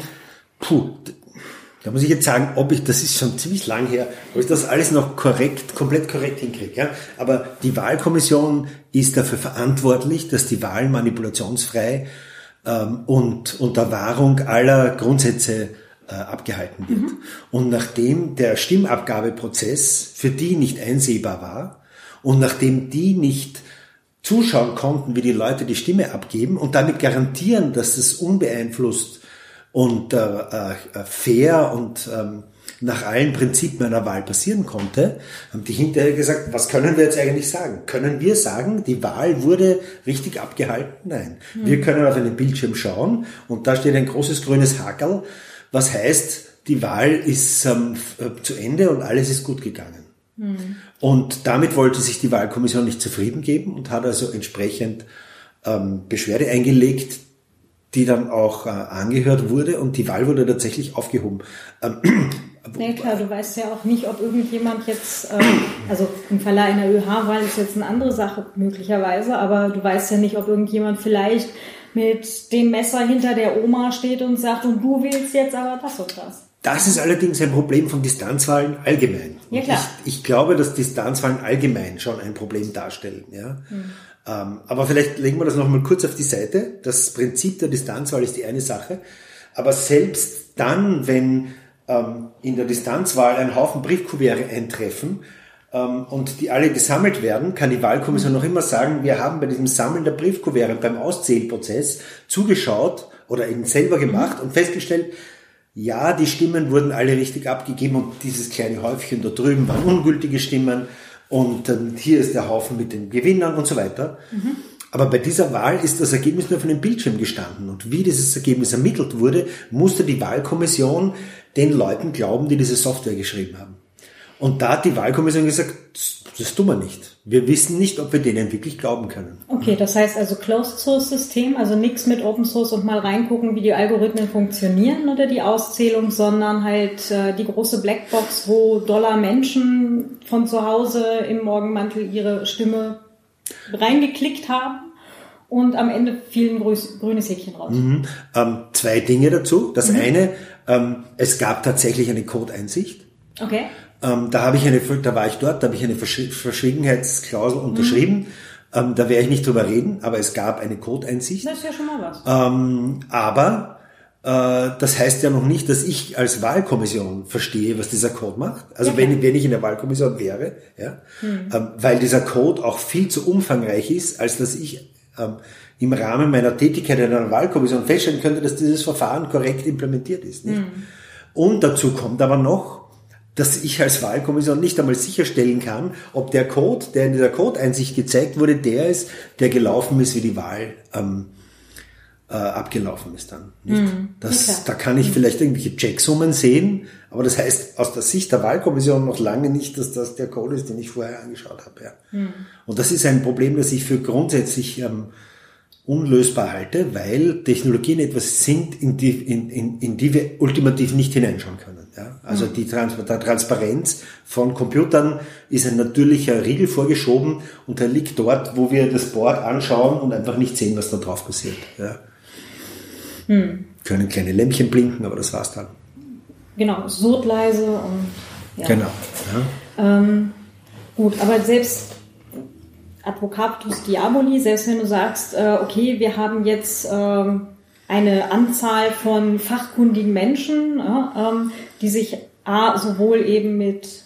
puh, da muss ich jetzt sagen, ob ich, das ist schon ziemlich lang her, ob ich das alles noch korrekt, komplett korrekt hinkriege. Ja? Aber die Wahlkommission ist dafür verantwortlich, dass die Wahl manipulationsfrei ähm, und unter Wahrung aller Grundsätze äh, abgehalten wird. Mhm. Und nachdem der Stimmabgabeprozess für die nicht einsehbar war und nachdem die nicht zuschauen konnten, wie die Leute die Stimme abgeben und damit garantieren, dass es unbeeinflusst und äh, äh, fair und ähm, nach allen Prinzipien einer Wahl passieren konnte, haben die hinterher gesagt, was können wir jetzt eigentlich sagen? Können wir sagen, die Wahl wurde richtig abgehalten? Nein. Mhm. Wir können auf einen Bildschirm schauen und da steht ein großes grünes Hakel was heißt, die Wahl ist ähm, äh, zu Ende und alles ist gut gegangen. Mhm. Und damit wollte sich die Wahlkommission nicht zufrieden geben und hat also entsprechend ähm, Beschwerde eingelegt, die dann auch äh, angehört wurde und die Wahl wurde tatsächlich aufgehoben. Ähm, Nee, klar, du weißt ja auch nicht, ob irgendjemand jetzt, äh, also im Falle einer ÖH-Wahl ist jetzt eine andere Sache möglicherweise, aber du weißt ja nicht, ob irgendjemand vielleicht mit dem Messer hinter der Oma steht und sagt, und du willst jetzt aber das und das. Das ist allerdings ein Problem von Distanzwahlen allgemein. Ja, klar. Ich, ich, glaube, dass Distanzwahlen allgemein schon ein Problem darstellen. Ja? Hm. Ähm, aber vielleicht legen wir das nochmal kurz auf die Seite. Das Prinzip der Distanzwahl ist die eine Sache. Aber selbst dann, wenn ähm, in der Distanzwahl ein Haufen Briefkuverte eintreffen, ähm, und die alle gesammelt werden, kann die Wahlkommission noch immer sagen, wir haben bei diesem Sammeln der Briefkuverte beim Auszählprozess zugeschaut oder eben selber gemacht und festgestellt, ja, die Stimmen wurden alle richtig abgegeben und dieses kleine Häufchen da drüben waren ungültige Stimmen und ähm, hier ist der Haufen mit den Gewinnern und so weiter. Mhm. Aber bei dieser Wahl ist das Ergebnis nur auf einem Bildschirm gestanden. Und wie dieses Ergebnis ermittelt wurde, musste die Wahlkommission den Leuten glauben, die diese Software geschrieben haben. Und da hat die Wahlkommission gesagt, das tun wir nicht. Wir wissen nicht, ob wir denen wirklich glauben können. Okay, das heißt also Closed Source System, also nichts mit Open Source und mal reingucken, wie die Algorithmen funktionieren oder die Auszählung, sondern halt äh, die große Blackbox, wo Dollar Menschen von zu Hause im Morgenmantel ihre Stimme reingeklickt haben und am Ende fiel ein grünes Häkchen raus. Mhm. Ähm, zwei Dinge dazu. Das mhm. eine, ähm, es gab tatsächlich eine Code-Einsicht. Okay. Ähm, da habe ich eine, da war ich dort, da habe ich eine Verschwiegenheitsklausel unterschrieben. Mhm. Ähm, da werde ich nicht drüber reden, aber es gab eine Codeinsicht. Das ist ja schon mal was. Ähm, aber äh, das heißt ja noch nicht, dass ich als Wahlkommission verstehe, was dieser Code macht. Also ja, wenn, wenn ich in der Wahlkommission wäre, ja, mhm. ähm, weil dieser Code auch viel zu umfangreich ist, als dass ich ähm, im Rahmen meiner Tätigkeit in einer Wahlkommission feststellen könnte, dass dieses Verfahren korrekt implementiert ist. Mhm. Und dazu kommt aber noch, dass ich als Wahlkommission nicht einmal sicherstellen kann, ob der Code, der in dieser Code-Einsicht gezeigt wurde, der ist, der gelaufen ist, wie die Wahl ähm, äh, abgelaufen ist dann. Nicht? Mm, das, okay. Da kann ich vielleicht irgendwelche Checksummen sehen, aber das heißt aus der Sicht der Wahlkommission noch lange nicht, dass das der Code ist, den ich vorher angeschaut habe. Ja. Mm. Und das ist ein Problem, das ich für grundsätzlich ähm, unlösbar halte, weil Technologien etwas sind, in die, in, in, in die wir ultimativ nicht hineinschauen können. Ja? Also mhm. die Trans Transparenz von Computern ist ein natürlicher Riegel vorgeschoben und der liegt dort, wo wir das Board anschauen und einfach nicht sehen, was da drauf passiert. Ja? Mhm. Können kleine Lämpchen blinken, aber das war's dann. Genau, surd leise und Ja. Genau. Ja. Ähm, gut, aber selbst Advocatus Diaboli, selbst wenn du sagst, äh, okay, wir haben jetzt ähm, eine Anzahl von fachkundigen Menschen, ähm, die sich A, sowohl eben mit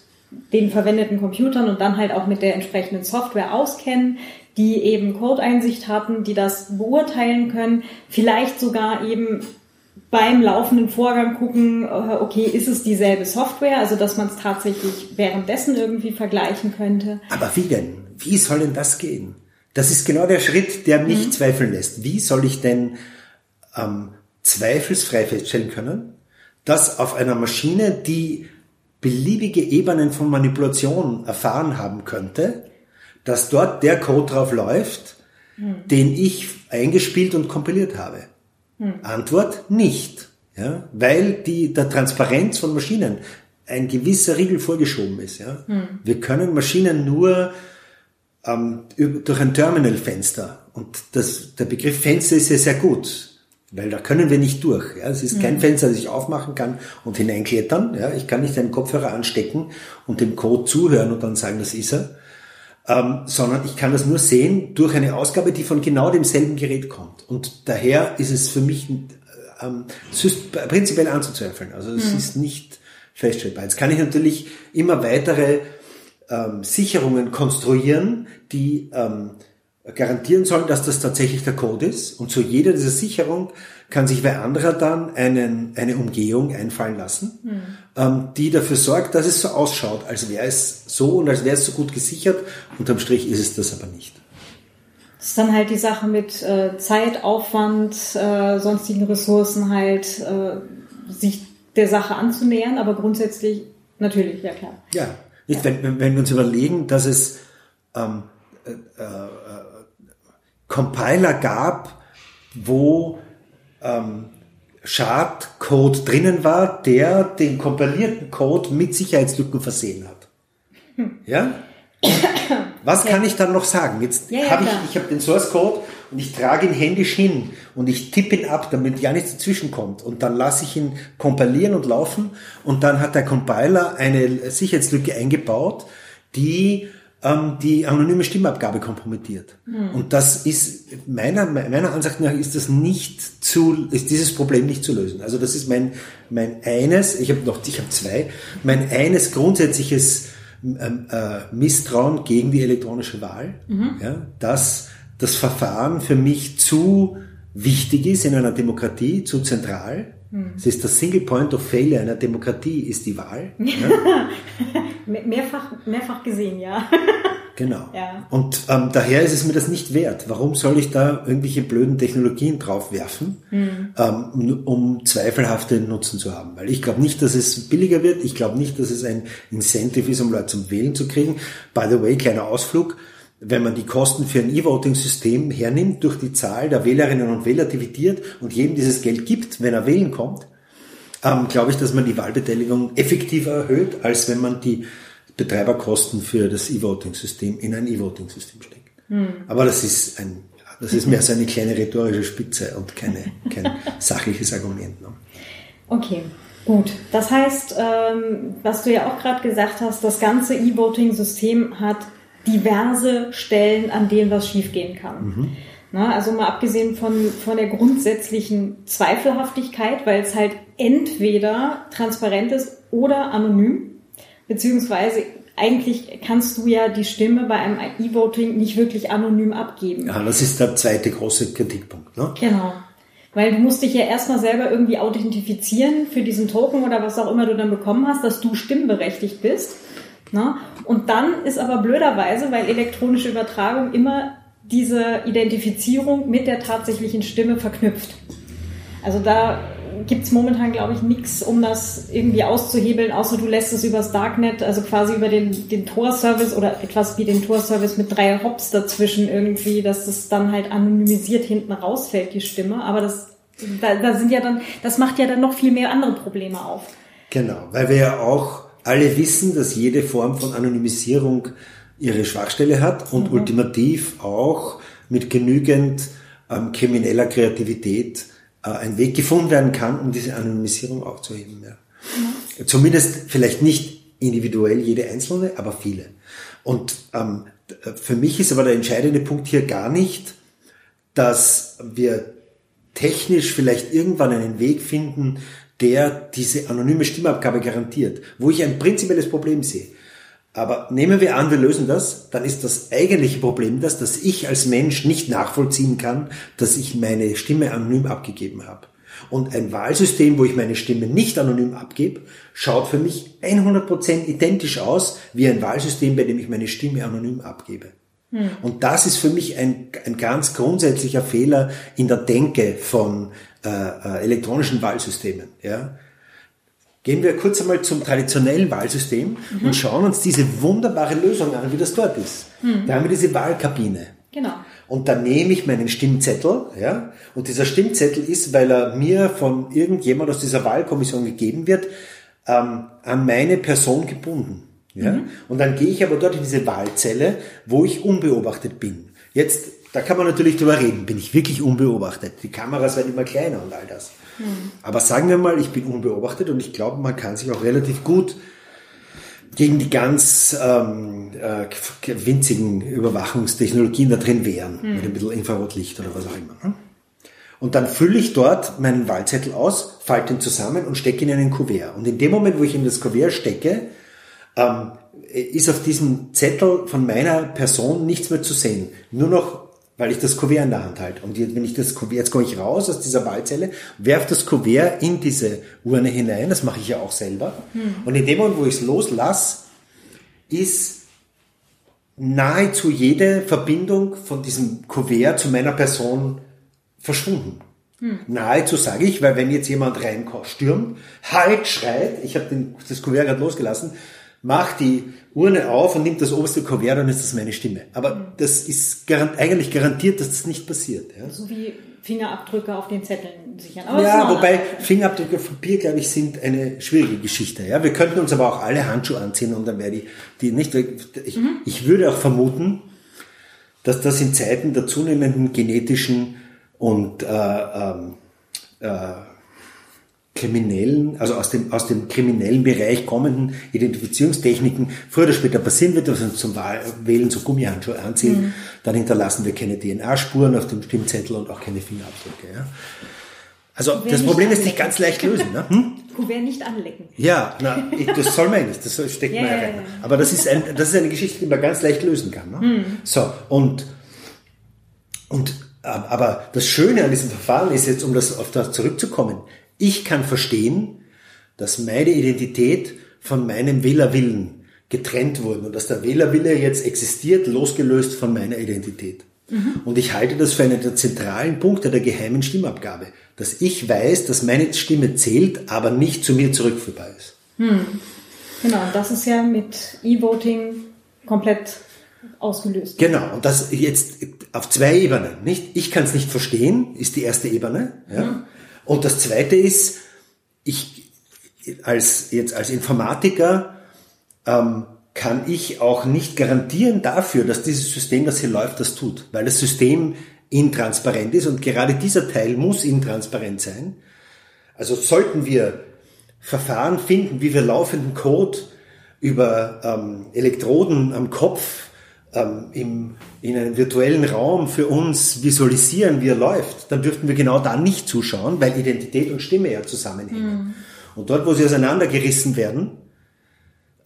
den verwendeten Computern und dann halt auch mit der entsprechenden Software auskennen, die eben Code-Einsicht hatten, die das beurteilen können, vielleicht sogar eben beim laufenden Vorgang gucken, äh, okay, ist es dieselbe Software, also dass man es tatsächlich währenddessen irgendwie vergleichen könnte. Aber wie denn? Wie soll denn das gehen? Das ist genau der Schritt, der mich mhm. zweifeln lässt. Wie soll ich denn ähm, zweifelsfrei feststellen können, dass auf einer Maschine, die beliebige Ebenen von Manipulation erfahren haben könnte, dass dort der Code drauf läuft, hm. den ich eingespielt und kompiliert habe? Hm. Antwort nicht. Ja, weil die, der Transparenz von Maschinen ein gewisser Riegel vorgeschoben ist. Ja. Hm. Wir können Maschinen nur ähm, durch ein Terminalfenster. Und das, der Begriff Fenster ist ja sehr gut, weil da können wir nicht durch. Ja. Es ist kein mhm. Fenster, das ich aufmachen kann und hineinklettern. Ja. Ich kann nicht einen Kopfhörer anstecken und dem Code zuhören und dann sagen, das ist er. Ähm, sondern ich kann das nur sehen durch eine Ausgabe, die von genau demselben Gerät kommt. Und daher ist es für mich ähm, prinzipiell anzuzweifeln. Also es mhm. ist nicht feststellbar. Jetzt kann ich natürlich immer weitere ähm, Sicherungen konstruieren, die ähm, garantieren sollen, dass das tatsächlich der Code ist. Und zu jeder dieser Sicherung kann sich wer anderer dann einen, eine Umgehung einfallen lassen, mhm. ähm, die dafür sorgt, dass es so ausschaut, als wäre es so und als wäre es so gut gesichert. Unterm Strich ist es das aber nicht. Das ist dann halt die Sache mit äh, Zeit, Aufwand, äh, sonstigen Ressourcen halt, äh, sich der Sache anzunähern, aber grundsätzlich natürlich, ja klar. Ja, nicht, wenn, wenn, wenn wir uns überlegen, dass es ähm, äh, äh, Compiler gab, wo ähm, Schadcode drinnen war, der den kompilierten Code mit Sicherheitslücken versehen hat. Ja? Was kann ich dann noch sagen? Jetzt ja, ja, habe ich, ich habe den Source Code und ich trage ihn händisch hin und ich tippe ihn ab, damit ja nichts dazwischen kommt. Und dann lasse ich ihn kompilieren und laufen und dann hat der Compiler eine Sicherheitslücke eingebaut, die ähm, die anonyme Stimmabgabe kompromittiert. Mhm. Und das ist meiner meiner Ansicht nach ist das nicht zu ist dieses Problem nicht zu lösen. Also das ist mein mein eines, ich habe noch ich habe zwei, mein eines grundsätzliches ähm, äh, Misstrauen gegen die elektronische Wahl, mhm. ja, dass das Verfahren für mich zu wichtig ist in einer Demokratie, zu zentral. Mhm. Es ist der Single Point of Failure einer Demokratie ist die Wahl. Ja. mehrfach, mehrfach gesehen, ja. Genau. Ja. Und ähm, daher ist es mir das nicht wert. Warum soll ich da irgendwelche blöden Technologien draufwerfen, mhm. ähm, um zweifelhafte Nutzen zu haben? Weil ich glaube nicht, dass es billiger wird. Ich glaube nicht, dass es ein Incentive ist, um Leute zum Wählen zu kriegen. By the way, kleiner Ausflug. Wenn man die Kosten für ein E-Voting-System hernimmt, durch die Zahl der Wählerinnen und Wähler dividiert und jedem dieses Geld gibt, wenn er wählen kommt, ähm, glaube ich, dass man die Wahlbeteiligung effektiver erhöht, als wenn man die Betreiberkosten für das E-Voting-System in ein E-Voting-System steckt. Hm. Aber das ist ein, das ist mehr so eine kleine rhetorische Spitze und keine, kein sachliches Argument. Ne? Okay. Gut, das heißt, ähm, was du ja auch gerade gesagt hast, das ganze E-Voting-System hat diverse Stellen, an denen was schiefgehen kann. Mhm. Na, also mal abgesehen von, von der grundsätzlichen Zweifelhaftigkeit, weil es halt entweder transparent ist oder anonym. Beziehungsweise eigentlich kannst du ja die Stimme bei einem E-Voting nicht wirklich anonym abgeben. Ja, das ist der zweite große Kritikpunkt. Ne? Genau. Weil du musst dich ja erstmal selber irgendwie authentifizieren für diesen Token oder was auch immer du dann bekommen hast, dass du stimmberechtigt bist. Ne? Und dann ist aber blöderweise, weil elektronische Übertragung immer diese Identifizierung mit der tatsächlichen Stimme verknüpft. Also da gibt's momentan, glaube ich, nichts, um das irgendwie auszuhebeln, außer du lässt es übers Darknet, also quasi über den, den Tor-Service oder etwas wie den Tor-Service mit drei Hops dazwischen irgendwie, dass es dann halt anonymisiert hinten rausfällt, die Stimme. Aber das, da, da sind ja dann, das macht ja dann noch viel mehr andere Probleme auf. Genau, weil wir ja auch alle wissen, dass jede Form von Anonymisierung ihre Schwachstelle hat und mhm. ultimativ auch mit genügend ähm, krimineller Kreativität äh, ein Weg gefunden werden kann, um diese Anonymisierung aufzuheben. Ja. Mhm. Zumindest vielleicht nicht individuell jede einzelne, aber viele. Und ähm, für mich ist aber der entscheidende Punkt hier gar nicht, dass wir technisch vielleicht irgendwann einen Weg finden, der diese anonyme Stimmabgabe garantiert, wo ich ein prinzipielles Problem sehe. Aber nehmen wir an, wir lösen das, dann ist das eigentliche Problem das, dass ich als Mensch nicht nachvollziehen kann, dass ich meine Stimme anonym abgegeben habe. Und ein Wahlsystem, wo ich meine Stimme nicht anonym abgebe, schaut für mich 100% identisch aus wie ein Wahlsystem, bei dem ich meine Stimme anonym abgebe. Hm. Und das ist für mich ein, ein ganz grundsätzlicher Fehler in der Denke von äh, äh, elektronischen Wahlsystemen. Ja? Gehen wir kurz einmal zum traditionellen Wahlsystem mhm. und schauen uns diese wunderbare Lösung an, wie das dort ist. Mhm. Da haben wir diese Wahlkabine. Genau. Und dann nehme ich meinen Stimmzettel, ja, und dieser Stimmzettel ist, weil er mir von irgendjemand aus dieser Wahlkommission gegeben wird, ähm, an meine Person gebunden. Ja? Mhm. Und dann gehe ich aber dort in diese Wahlzelle, wo ich unbeobachtet bin. Jetzt, da kann man natürlich drüber reden, bin ich wirklich unbeobachtet? Die Kameras werden immer kleiner und all das. Mhm. Aber sagen wir mal, ich bin unbeobachtet und ich glaube, man kann sich auch relativ gut gegen die ganz ähm, äh, winzigen Überwachungstechnologien da drin wehren, mhm. mit ein bisschen Infrarotlicht oder was auch immer. Ne? Und dann fülle ich dort meinen Wahlzettel aus, falte ihn zusammen und stecke ihn in einen Kuvert. Und in dem Moment, wo ich in das Kuvert stecke, ähm, ist auf diesem Zettel von meiner Person nichts mehr zu sehen. Nur noch weil ich das Kuvert in der Hand halte. Und wenn ich das Kuvert, jetzt komme ich raus aus dieser Wahlzelle, werfe das Kuvert in diese Urne hinein, das mache ich ja auch selber. Hm. Und in dem Moment, wo ich es loslasse, ist nahezu jede Verbindung von diesem Kuvert zu meiner Person verschwunden. Hm. Nahezu sage ich, weil wenn jetzt jemand reinstürmt, halt schreit, ich habe das Kuvert gerade losgelassen, macht die Urne auf und nimmt das oberste Kuvert, dann ist das meine Stimme. Aber mhm. das ist garant, eigentlich garantiert, dass das nicht passiert. Ja? So wie Fingerabdrücke auf den Zetteln sichern. Aber ja, wobei Fingerabdrücke auf Papier, glaube ich, sind eine schwierige Geschichte. Ja, wir könnten uns aber auch alle Handschuhe anziehen und dann wäre die, die nicht. Ich, mhm. ich würde auch vermuten, dass das in Zeiten der zunehmenden genetischen und äh, ähm, äh, kriminellen, also aus dem, aus dem kriminellen Bereich kommenden Identifizierungstechniken früher oder später passieren wird, dass wir uns zum Wählen so Gummihandschuhe anziehen, mhm. dann hinterlassen wir keine DNA-Spuren auf dem Stimmzettel und auch keine Fingerabdrücke. Ja. Also Kuvert das Problem lässt sich ganz leicht lösen. Ne? Hm? Kuvert nicht anlecken. Ja, na, das soll man nicht, das steckt man ja rein. Aber das ist, ein, das ist eine Geschichte, die man ganz leicht lösen kann. Ne? Mhm. So, und, und aber das Schöne an diesem Verfahren ist jetzt, um das auf das zurückzukommen, ich kann verstehen, dass meine Identität von meinem Wählerwillen getrennt wurde und dass der Wählerwille jetzt existiert, losgelöst von meiner Identität. Mhm. Und ich halte das für einen der zentralen Punkte der geheimen Stimmabgabe, dass ich weiß, dass meine Stimme zählt, aber nicht zu mir zurückführbar ist. Mhm. Genau, das ist ja mit E-Voting komplett ausgelöst. Genau, und das jetzt auf zwei Ebenen, nicht? Ich kann es nicht verstehen, ist die erste Ebene, ja. Mhm. Und das zweite ist, ich als jetzt als Informatiker ähm, kann ich auch nicht garantieren dafür, dass dieses System, das hier läuft, das tut, weil das System intransparent ist und gerade dieser Teil muss intransparent sein. Also sollten wir Verfahren finden, wie wir laufenden Code über ähm, Elektroden am Kopf ähm, im, in einem virtuellen Raum für uns visualisieren, wie er läuft, dann dürften wir genau da nicht zuschauen, weil Identität und Stimme ja zusammenhängen. Mhm. Und dort, wo sie auseinandergerissen werden,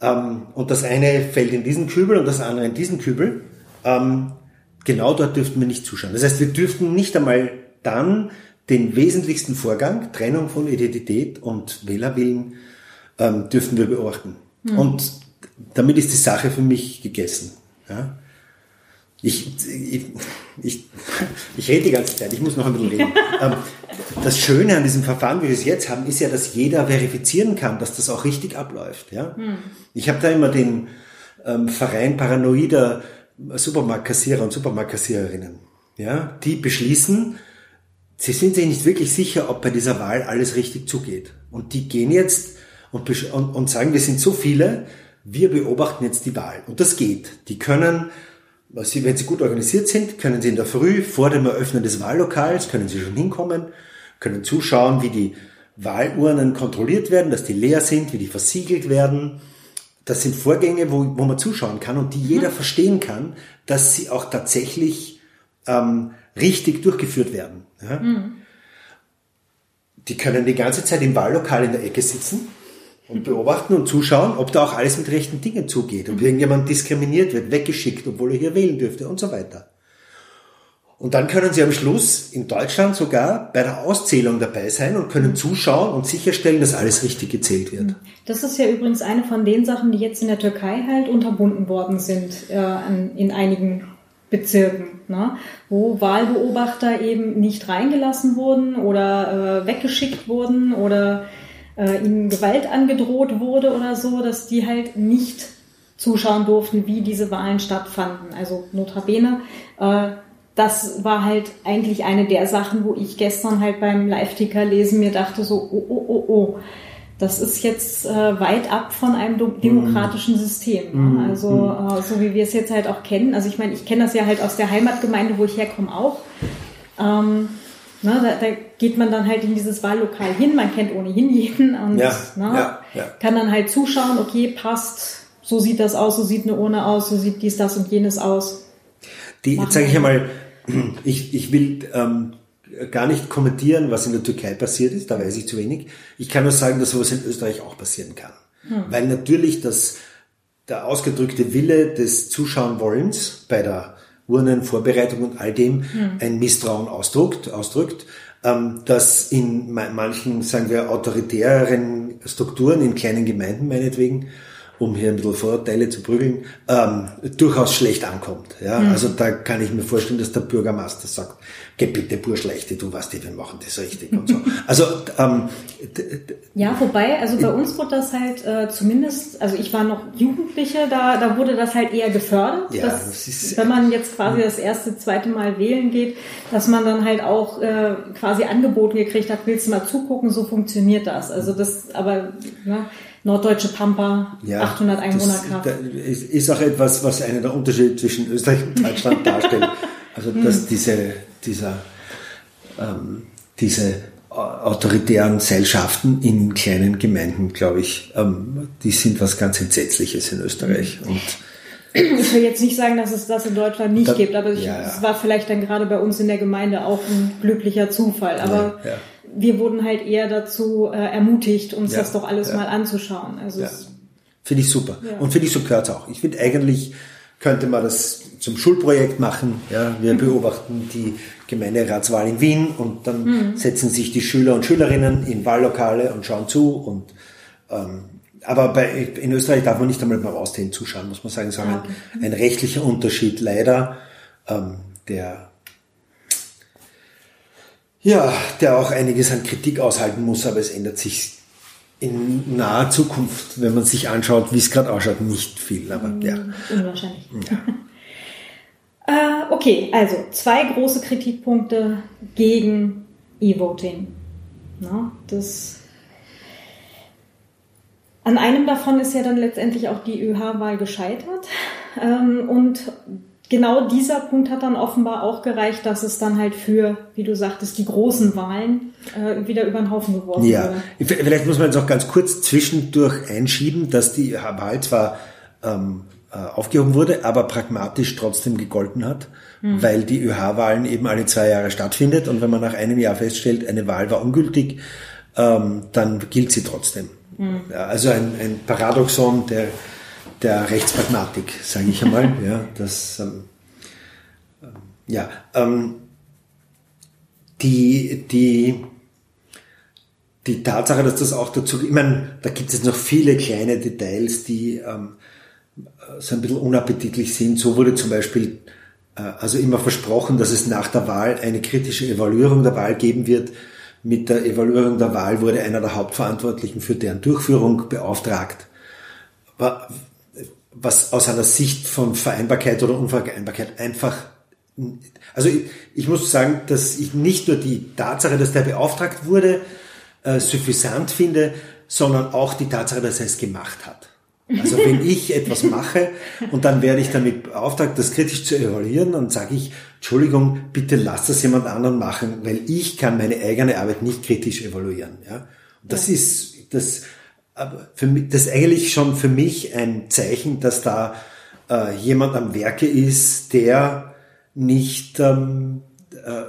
ähm, und das eine fällt in diesen Kübel und das andere in diesen Kübel, ähm, genau dort dürften wir nicht zuschauen. Das heißt, wir dürften nicht einmal dann den wesentlichsten Vorgang, Trennung von Identität und Wählerwillen, ähm, dürften wir beobachten. Mhm. Und damit ist die Sache für mich gegessen. Ja? Ich, ich, ich, ich rede die ganze Zeit, ich muss noch ein bisschen reden. Ähm, das Schöne an diesem Verfahren, wie wir es jetzt haben, ist ja, dass jeder verifizieren kann, dass das auch richtig abläuft. Ja? Hm. Ich habe da immer den ähm, Verein paranoider Supermarktkassierer und Supermarktkassiererinnen. Ja? Die beschließen, sie sind sich nicht wirklich sicher, ob bei dieser Wahl alles richtig zugeht. Und die gehen jetzt und, und, und sagen, wir sind so viele, wir beobachten jetzt die Wahl. Und das geht. Die können, wenn sie gut organisiert sind, können sie in der Früh vor dem Eröffnen des Wahllokals, können sie schon hinkommen, können zuschauen, wie die Wahlurnen kontrolliert werden, dass die leer sind, wie die versiegelt werden. das sind Vorgänge, wo, wo man zuschauen kann und die jeder mhm. verstehen kann, dass sie auch tatsächlich ähm, richtig durchgeführt werden. Ja? Mhm. Die können die ganze Zeit im Wahllokal in der Ecke sitzen und beobachten und zuschauen, ob da auch alles mit rechten Dingen zugeht, ob irgendjemand diskriminiert wird, weggeschickt, obwohl er hier wählen dürfte und so weiter. Und dann können Sie am Schluss in Deutschland sogar bei der Auszählung dabei sein und können zuschauen und sicherstellen, dass alles richtig gezählt wird. Das ist ja übrigens eine von den Sachen, die jetzt in der Türkei halt unterbunden worden sind äh, in einigen Bezirken, ne? wo Wahlbeobachter eben nicht reingelassen wurden oder äh, weggeschickt wurden oder äh, ihnen Gewalt angedroht wurde oder so, dass die halt nicht zuschauen durften, wie diese Wahlen stattfanden. Also notabene, äh, das war halt eigentlich eine der Sachen, wo ich gestern halt beim Live-Ticker lesen mir dachte so, oh, oh, oh, oh, das ist jetzt äh, weit ab von einem demokratischen mm. System. Mm. Also mm. äh, so wie wir es jetzt halt auch kennen. Also ich meine, ich kenne das ja halt aus der Heimatgemeinde, wo ich herkomme, auch. Ähm, ne, da, da geht man dann halt in dieses Wahllokal hin, man kennt ohnehin jeden und ja, ne, ja, ja. kann dann halt zuschauen, okay, passt, so sieht das aus, so sieht eine Urne aus, so sieht dies, das und jenes aus. Die, sage ich einmal, ich, ich will ähm, gar nicht kommentieren, was in der Türkei passiert ist, da weiß ich zu wenig. Ich kann nur sagen, dass sowas in Österreich auch passieren kann. Hm. Weil natürlich das, der ausgedrückte Wille des Zuschauenwollens bei der Urnenvorbereitung und all dem hm. ein Misstrauen ausdrückt, ausdrückt dass in manchen, sagen wir, autoritäreren Strukturen, in kleinen Gemeinden meinetwegen, um hier ein bisschen Vorurteile zu prügeln, ähm, durchaus schlecht ankommt. Ja? Mhm. Also da kann ich mir vorstellen, dass der Bürgermeister sagt, geh bitte Burschleichte, du weißt, wir machen das richtig und so. Also ähm, ja, wobei, also bei uns wurde das halt äh, zumindest, also ich war noch Jugendliche, da, da wurde das halt eher gefördert, ja, dass, das ist, wenn man jetzt quasi das erste, zweite Mal wählen geht, dass man dann halt auch äh, quasi angeboten gekriegt hat, willst du mal zugucken, so funktioniert das. Also das, aber ja, norddeutsche Pampa, ja, 800 Einwohner Kraft. Ist, ist auch etwas, was einen der Unterschied zwischen Österreich und Deutschland darstellt. Also dass hm. diese, dieser, ähm, diese autoritären Seilschaften in kleinen Gemeinden, glaube ich, ähm, die sind was ganz Entsetzliches in Österreich. Und ich will jetzt nicht sagen, dass es das in Deutschland nicht da, gibt, aber es ja, ja. war vielleicht dann gerade bei uns in der Gemeinde auch ein glücklicher Zufall. Aber ja, wir wurden halt eher dazu äh, ermutigt, uns das doch alles mal anzuschauen. Also Finde ich super. Und finde ich so gehört auch. Ich finde eigentlich könnte man das zum Schulprojekt machen. Ja, wir mhm. beobachten die Gemeinderatswahl in Wien und dann mhm. setzen sich die Schüler und Schülerinnen in Wahllokale und schauen zu und ähm, aber bei, in Österreich darf man nicht einmal beim Auszählen zuschauen, muss man sagen, sondern ah, okay. ein rechtlicher Unterschied leider, ähm, der ja, der auch einiges an Kritik aushalten muss, aber es ändert sich in naher Zukunft, wenn man sich anschaut, wie es gerade ausschaut, nicht viel. Aber ja. Unwahrscheinlich. Ja. äh, okay, also zwei große Kritikpunkte gegen E-Voting. das an einem davon ist ja dann letztendlich auch die ÖH-Wahl gescheitert. Ähm, und genau dieser Punkt hat dann offenbar auch gereicht, dass es dann halt für, wie du sagtest, die großen Wahlen äh, wieder über den Haufen geworfen ja. wurde. Vielleicht muss man jetzt auch ganz kurz zwischendurch einschieben, dass die Wahl zwar ähm, äh, aufgehoben wurde, aber pragmatisch trotzdem gegolten hat, hm. weil die ÖH-Wahlen eben alle zwei Jahre stattfindet und wenn man nach einem Jahr feststellt, eine Wahl war ungültig, ähm, dann gilt sie trotzdem. Hm. Ja, also ein, ein Paradoxon der der Rechtspragmatik, sage ich einmal. ja, das, ähm, ähm, ja, ähm, die, die, die Tatsache, dass das auch dazu, ich meine, da gibt es noch viele kleine Details, die ähm, so ein bisschen unappetitlich sind. So wurde zum Beispiel äh, also immer versprochen, dass es nach der Wahl eine kritische Evaluierung der Wahl geben wird. Mit der Evaluierung der Wahl wurde einer der Hauptverantwortlichen für deren Durchführung beauftragt was aus einer Sicht von Vereinbarkeit oder Unvereinbarkeit einfach also ich, ich, muss sagen, dass ich nicht nur die Tatsache, dass der beauftragt wurde, äh, suffisant finde, sondern auch die Tatsache, dass er es gemacht hat. Also wenn ich etwas mache und dann werde ich damit beauftragt, das kritisch zu evaluieren, dann sage ich, Entschuldigung, bitte lass das jemand anderen machen, weil ich kann meine eigene Arbeit nicht kritisch evaluieren. Ja? Und das ja. ist, das aber für mich, das ist eigentlich schon für mich ein Zeichen, dass da äh, jemand am Werke ist, der nicht, ähm, äh, äh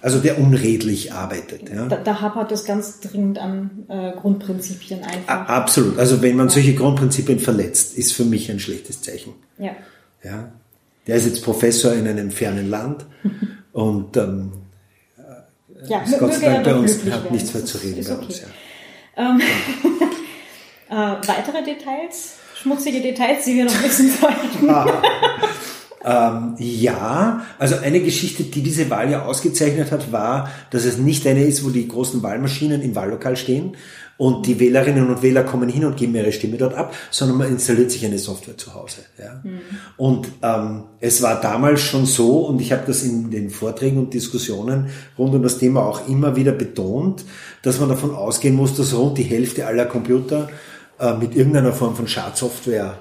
also der unredlich arbeitet. Ja. Da, da hapert es ganz dringend an äh, Grundprinzipien einfach. Absolut. Also wenn man solche Grundprinzipien verletzt, ist für mich ein schlechtes Zeichen. Ja. Ja. Der ist jetzt Professor in einem fernen Land und ähm, ja, ist Gott sei Dank bei uns, hat nichts mehr zu reden ist bei okay. uns. Ja. Ähm, äh, weitere Details, schmutzige Details, die wir noch wissen sollten. Ähm, ja, also eine Geschichte, die diese Wahl ja ausgezeichnet hat, war, dass es nicht eine ist, wo die großen Wahlmaschinen im Wahllokal stehen und die Wählerinnen und Wähler kommen hin und geben ihre Stimme dort ab, sondern man installiert sich eine Software zu Hause. Ja. Mhm. Und ähm, es war damals schon so, und ich habe das in den Vorträgen und Diskussionen rund um das Thema auch immer wieder betont, dass man davon ausgehen muss, dass rund die Hälfte aller Computer äh, mit irgendeiner Form von Schadsoftware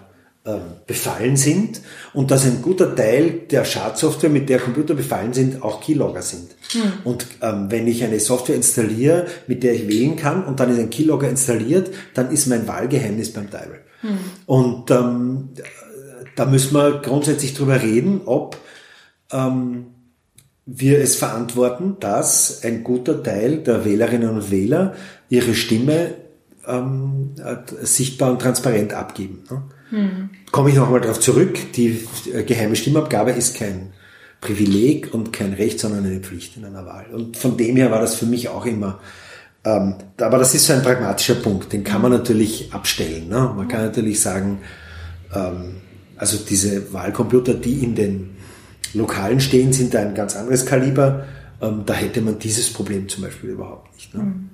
befallen sind und dass ein guter Teil der Schadsoftware, mit der Computer befallen sind, auch Keylogger sind. Hm. Und ähm, wenn ich eine Software installiere, mit der ich wählen kann und dann ist ein Keylogger installiert, dann ist mein Wahlgeheimnis beim Teufel. Hm. Und ähm, da müssen wir grundsätzlich drüber reden, ob ähm, wir es verantworten, dass ein guter Teil der Wählerinnen und Wähler ihre Stimme ähm, sichtbar und transparent abgeben. Ne? Hm. Komme ich nochmal darauf zurück, die äh, geheime Stimmabgabe ist kein Privileg und kein Recht, sondern eine Pflicht in einer Wahl. Und von dem her war das für mich auch immer, ähm, aber das ist so ein pragmatischer Punkt, den kann man natürlich abstellen. Ne? Man kann natürlich sagen, ähm, also diese Wahlcomputer, die in den Lokalen stehen, sind da ein ganz anderes Kaliber. Ähm, da hätte man dieses Problem zum Beispiel überhaupt nicht. Ne? Hm.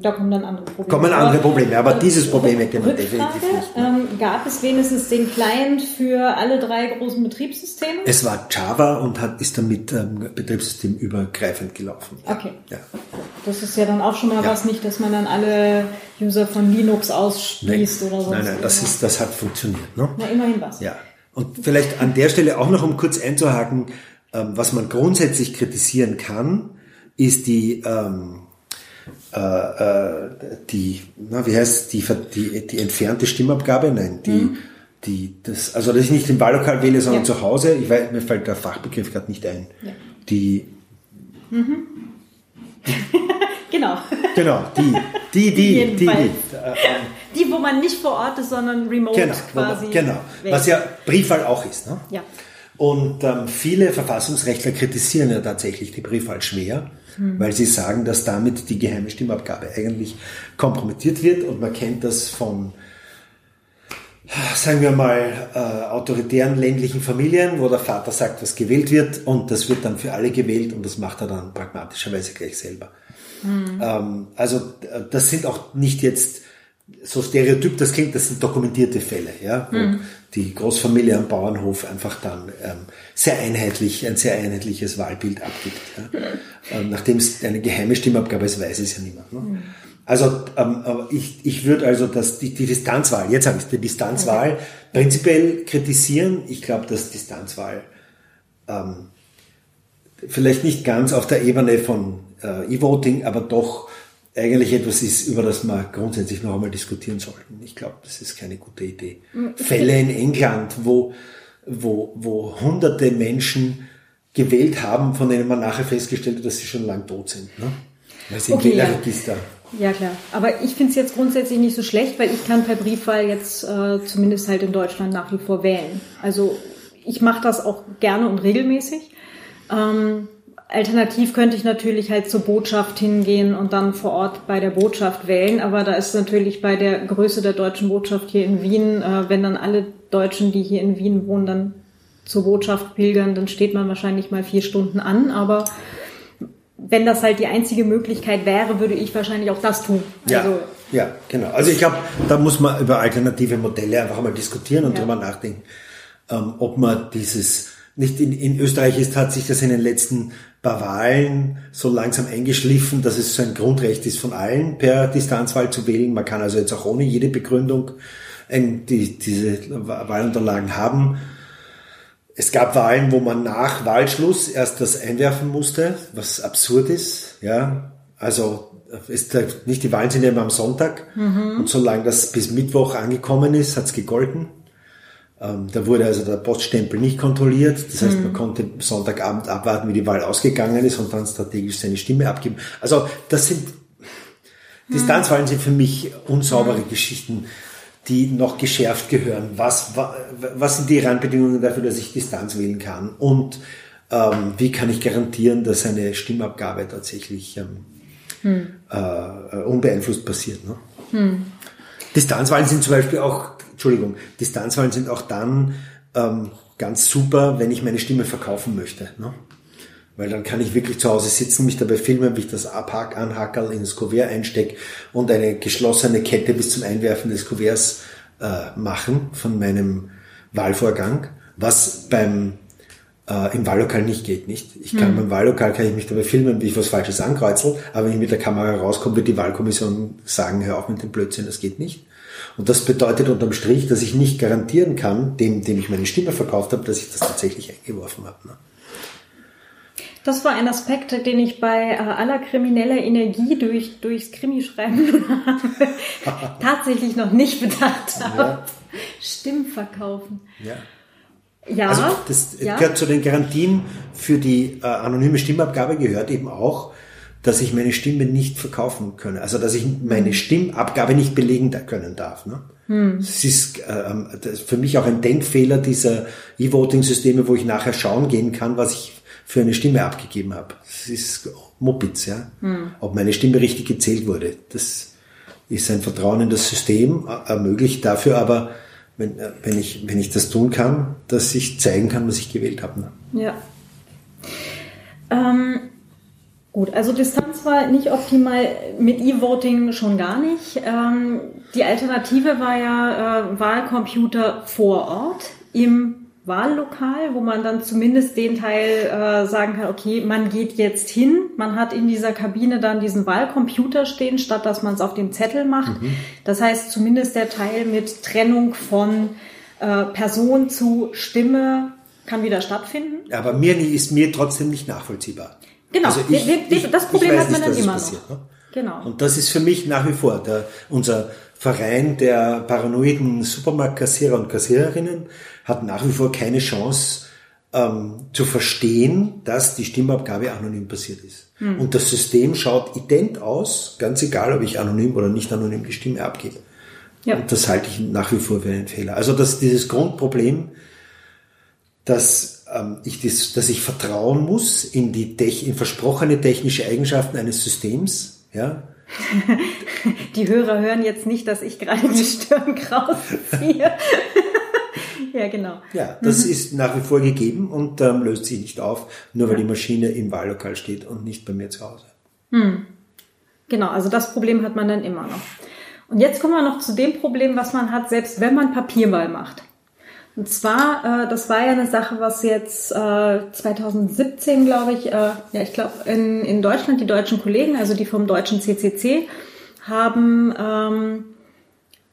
Da kommen dann andere Probleme. Kommen andere Probleme, aber dieses Problem hätte man definitiv nicht. Ähm, gab es wenigstens den Client für alle drei großen Betriebssysteme? Es war Java und hat, ist damit ähm, betriebssystemübergreifend gelaufen. Okay. Ja. Das ist ja dann auch schon mal Ja. was, nicht, dass man dann alle User von Linux Nein, ausschließt oder so. nein, nein, das, ist, das hat funktioniert. Ne? Na, immerhin was. Ja. Und vielleicht an der Stelle auch noch, um kurz einzuhaken, ähm, was man grundsätzlich kritisieren kann, ist die, ähm, äh, äh, die, na, wie heißt die, die, die entfernte Stimmabgabe? Nein, die, die, das, also dass ich nicht im Wahllokal wähle, sondern Mhm. Ja. zu Hause. Ich weiß, mir fällt der Fachbegriff gerade nicht ein. Ja. Die, Genau. genau, die, die, die, die, die. Äh, ähm, Die, wo man nicht vor Ort ist, sondern remote Genau, wo man- quasi. genau. wählt. Was ja Briefwahl auch ist. Ne? Ja. Und ähm, viele Verfassungsrechtler kritisieren ja tatsächlich die Briefwahl schwer, Hm. weil sie sagen, dass damit die geheime Stimmabgabe eigentlich kompromittiert wird. Und man kennt das von, sagen wir mal, äh, autoritären ländlichen Familien, wo der Vater sagt, was gewählt wird und das wird dann für alle gewählt und das macht er dann pragmatischerweise gleich selber. Ähm, also das sind auch nicht jetzt so stereotyp, das klingt, das sind dokumentierte Fälle, ja, wo die Großfamilie am Bauernhof einfach dann ähm, sehr einheitlich, ein sehr einheitliches Wahlbild abgibt. Ja. Ähm, Nachdem es eine geheime Stimmabgabe ist, weiß es ja niemand. Ne? Also ähm, ich, ich würde also das, die, die Distanzwahl, jetzt habe ich die Distanzwahl, prinzipiell kritisieren. Ich glaube, dass Distanzwahl ähm, vielleicht nicht ganz auf der Ebene von äh, E-Voting, aber doch eigentlich etwas ist, über das wir grundsätzlich noch einmal diskutieren sollten. Ich glaube, das ist keine gute Idee. Fälle in England, wo, wo, wo hunderte Menschen gewählt haben, von denen man nachher festgestellt hat, dass sie schon lang tot sind. Ne? Weil sie Okay, im ja. Wählerregister. Ja, klar. Aber ich finde es jetzt grundsätzlich nicht so schlecht, weil ich kann per Briefwahl jetzt äh, zumindest halt in Deutschland nach wie vor wählen. Also ich mache das auch gerne und regelmäßig. Ähm, alternativ könnte ich natürlich halt zur Botschaft hingehen und dann vor Ort bei der Botschaft wählen. Aber da ist natürlich bei der Größe der deutschen Botschaft hier in Wien, äh, wenn dann alle Deutschen, die hier in Wien wohnen, dann zur Botschaft pilgern, dann steht man wahrscheinlich mal vier Stunden an. Aber wenn das halt die einzige Möglichkeit wäre, würde ich wahrscheinlich auch das tun. Ja, Also, ja, genau. Also ich glaube, da muss man über alternative Modelle einfach mal diskutieren und Ja. drüber nachdenken, ähm, ob man dieses nicht in, in Österreich ist, hat sich das in den letzten paar Wahlen so langsam eingeschliffen, dass es so ein Grundrecht ist von allen, per Distanzwahl zu wählen. Man kann also jetzt auch ohne jede Begründung ein, die, diese Wahlunterlagen haben. Es gab Wahlen, wo man nach Wahlschluss erst das einwerfen musste, was absurd ist. Ja, also ist der, nicht die Wahlen sind ja immer am Sonntag mhm. und solange das bis Mittwoch angekommen ist, hat's gegolten. Ähm, da wurde also der Poststempel nicht kontrolliert. Das heißt, mhm. man konnte Sonntagabend abwarten, wie die Wahl ausgegangen ist und dann strategisch seine Stimme abgeben. Also das sind mhm. Distanzwahlen sind für mich unsaubere mhm. Geschichten, die noch geschärft gehören. Was, was sind die Randbedingungen dafür, dass ich Distanz wählen kann? Und ähm, wie kann ich garantieren, dass eine Stimmabgabe tatsächlich ähm, hm. äh, unbeeinflusst passiert? Ne? Hm. Distanzwahlen sind zum Beispiel auch Entschuldigung, Distanzwahlen sind auch dann ähm, ganz super, wenn ich meine Stimme verkaufen möchte. Ne? Weil dann kann ich wirklich zu Hause sitzen, mich dabei filmen, wie ich das Abhack, Anhackerl in das Kuvert einstecke und eine geschlossene Kette bis zum Einwerfen des Kuverts äh, machen von meinem Wahlvorgang, was beim äh, im Wahllokal nicht geht, nicht? Ich kann hm. beim Wahllokal kann ich mich dabei filmen, wie ich was Falsches ankreuzel, aber wenn ich mit der Kamera rauskomme, wird die Wahlkommission sagen, hör auf mit dem Blödsinn, das geht nicht. Und das bedeutet unterm Strich, dass ich nicht garantieren kann, dem, dem ich meine Stimme verkauft habe, dass ich das tatsächlich eingeworfen habe. Ne? Das war ein Aspekt, den ich bei äh, aller krimineller Energie durch, durchs Krimischreiben tatsächlich noch nicht bedacht habe. Ja. Stimmverkaufen. Ja. Ja, also das ja. gehört zu den Garantien für die äh, anonyme Stimmabgabe gehört eben auch, dass ich meine Stimme nicht verkaufen könne. Also dass ich meine. Stimmabgabe nicht belegen können darf. Ne? Hm. Das ist äh, für mich auch ein Denkfehler dieser E-Voting-Systeme, wo ich nachher schauen gehen kann, was ich für eine Stimme abgegeben habe. Das ist Muppitz, ja. Hm. Ob meine Stimme richtig gezählt wurde. Das ist ein Vertrauen in das System, äh, ermöglicht dafür aber, wenn, äh, wenn, ich, wenn ich das tun kann, dass ich zeigen kann, was ich gewählt habe. Ne? Ja. Ähm Gut, also Distanz war nicht optimal, mit E-Voting schon gar nicht. Ähm, die Alternative war ja äh, Wahlcomputer vor Ort im Wahllokal, wo man dann zumindest den Teil äh, sagen kann, okay, man geht jetzt hin, man hat in dieser Kabine dann diesen Wahlcomputer stehen, statt dass man es auf dem Zettel macht. Mhm. Das heißt, zumindest der Teil mit Trennung von äh, Person zu Stimme kann wieder stattfinden. Aber mir ist mir trotzdem nicht nachvollziehbar. Genau, also ich, ich, das Problem hat man nicht, dann immer passiert, noch. Ne? Genau. Und das ist für mich nach wie vor der, unser Verein der paranoiden Supermarktkassierer und Kassiererinnen hat nach wie vor keine Chance ähm, zu verstehen, dass die Stimmabgabe anonym passiert ist. Mhm. Und das System schaut ident aus, ganz egal, ob ich anonym oder nicht anonym die Stimme abgebe. Ja. Und das halte ich nach wie vor für einen Fehler. Also dass dieses Grundproblem, dass ich das, dass ich vertrauen muss in die in versprochene technische Eigenschaften eines Systems. Ja. Die Hörer hören jetzt nicht, dass ich gerade die Stirn kraus ziehe. ja, genau. Ja, das mhm. ist nach wie vor gegeben und ähm, löst sich nicht auf, nur weil ja. die Maschine im Wahllokal steht und nicht bei mir zu Hause. Hm. Genau, also das Problem hat man dann immer noch. Und jetzt kommen wir noch zu dem Problem, was man hat, selbst wenn man Papierwahl macht. Und zwar, äh, das war ja eine Sache, was jetzt äh, 2017, glaube ich, äh, ja, ich glaube, in, in Deutschland, die deutschen Kollegen, also die vom deutschen CCC, haben, ähm,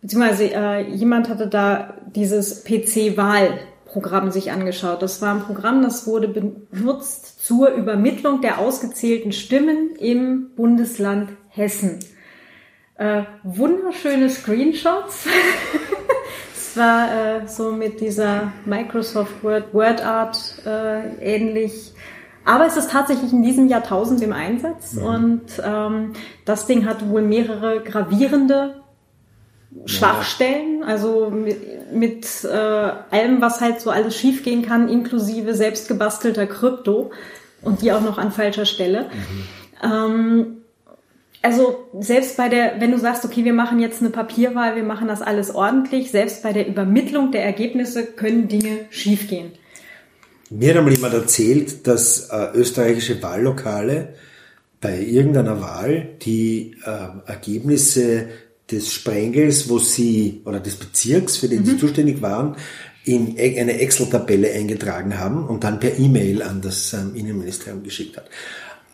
beziehungsweise äh, jemand hatte da dieses PC-Wahl-Programm sich angeschaut. Das war ein Programm, das wurde benutzt zur Übermittlung der ausgezählten Stimmen im Bundesland Hessen. Äh, wunderschöne Screenshots. Es war äh, so mit dieser Microsoft Word, Word Art äh, ähnlich. Aber es ist tatsächlich in diesem Jahrtausend im Einsatz mhm. und ähm, das Ding hat wohl mehrere gravierende Schwachstellen, also mit, mit äh, allem, was halt so alles schiefgehen kann, inklusive selbstgebastelter Krypto und die auch noch an falscher Stelle. Mhm. Ähm, also selbst bei der, wenn du sagst, okay, wir machen jetzt eine Papierwahl, wir machen das alles ordentlich, selbst bei der Übermittlung der Ergebnisse können Dinge schiefgehen. Mir hat mal jemand erzählt, dass äh, österreichische Wahllokale bei irgendeiner Wahl die äh, Ergebnisse des Sprengels, wo sie, oder des Bezirks, für den mhm. sie zuständig waren, in e, eine Excel-Tabelle eingetragen haben und dann per E-Mail an das ähm, Innenministerium geschickt hat.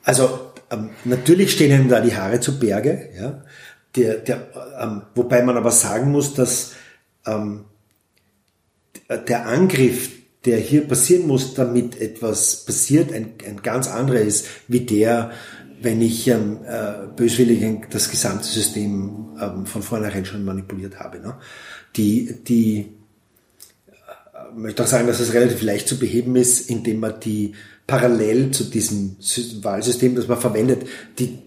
Also ähm, natürlich stehen ihnen da die Haare zu Berge, ja. Der, der, ähm, wobei man aber sagen muss, dass ähm, der Angriff, der hier passieren muss, damit etwas passiert, ein, ein ganz anderer ist, wie der, wenn ich ähm, äh, böswillig das gesamte System ähm, von vornherein schon manipuliert habe. Ne? Die, die ich möchte auch sagen, dass es relativ leicht zu beheben ist, indem man die parallel zu diesem Wahlsystem, das man verwendet, die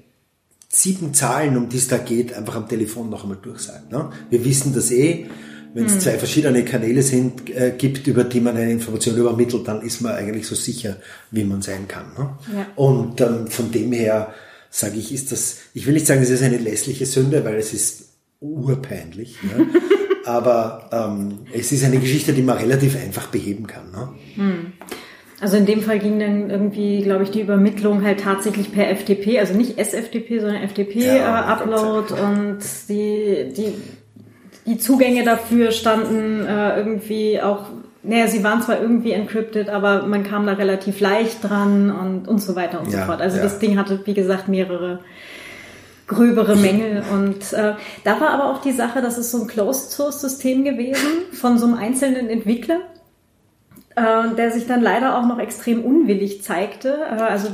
sieben Zahlen, um die es da geht, einfach am Telefon noch einmal durchsagen. Ne? Wir wissen das eh. Wenn es hm. zwei verschiedene Kanäle sind, äh, gibt, über die man eine Information übermittelt, dann ist man eigentlich so sicher, wie man sein kann. Ne? Ja. Und ähm, von dem her sage ich, ist das, ich will nicht sagen, es ist eine lässliche Sünde, weil es ist urpeinlich. Ne? Aber ähm, es ist eine Geschichte, die man relativ einfach beheben kann. Ne? Hm. Also in dem Fall ging dann irgendwie, glaube ich, die Übermittlung halt tatsächlich per FTP, also nicht SFTP, sondern FTP-Upload ja, äh, und die, die, die Zugänge dafür standen äh, irgendwie auch, naja, sie waren zwar irgendwie encrypted, aber man kam da relativ leicht dran und, und so weiter und ja, so fort. Also ja. das Ding hatte, wie gesagt, mehrere gröbere Mängel. Und äh, da war aber auch die Sache, das ist so ein Closed-Source-System gewesen von so einem einzelnen Entwickler äh, der sich dann leider auch noch extrem unwillig zeigte. Äh, also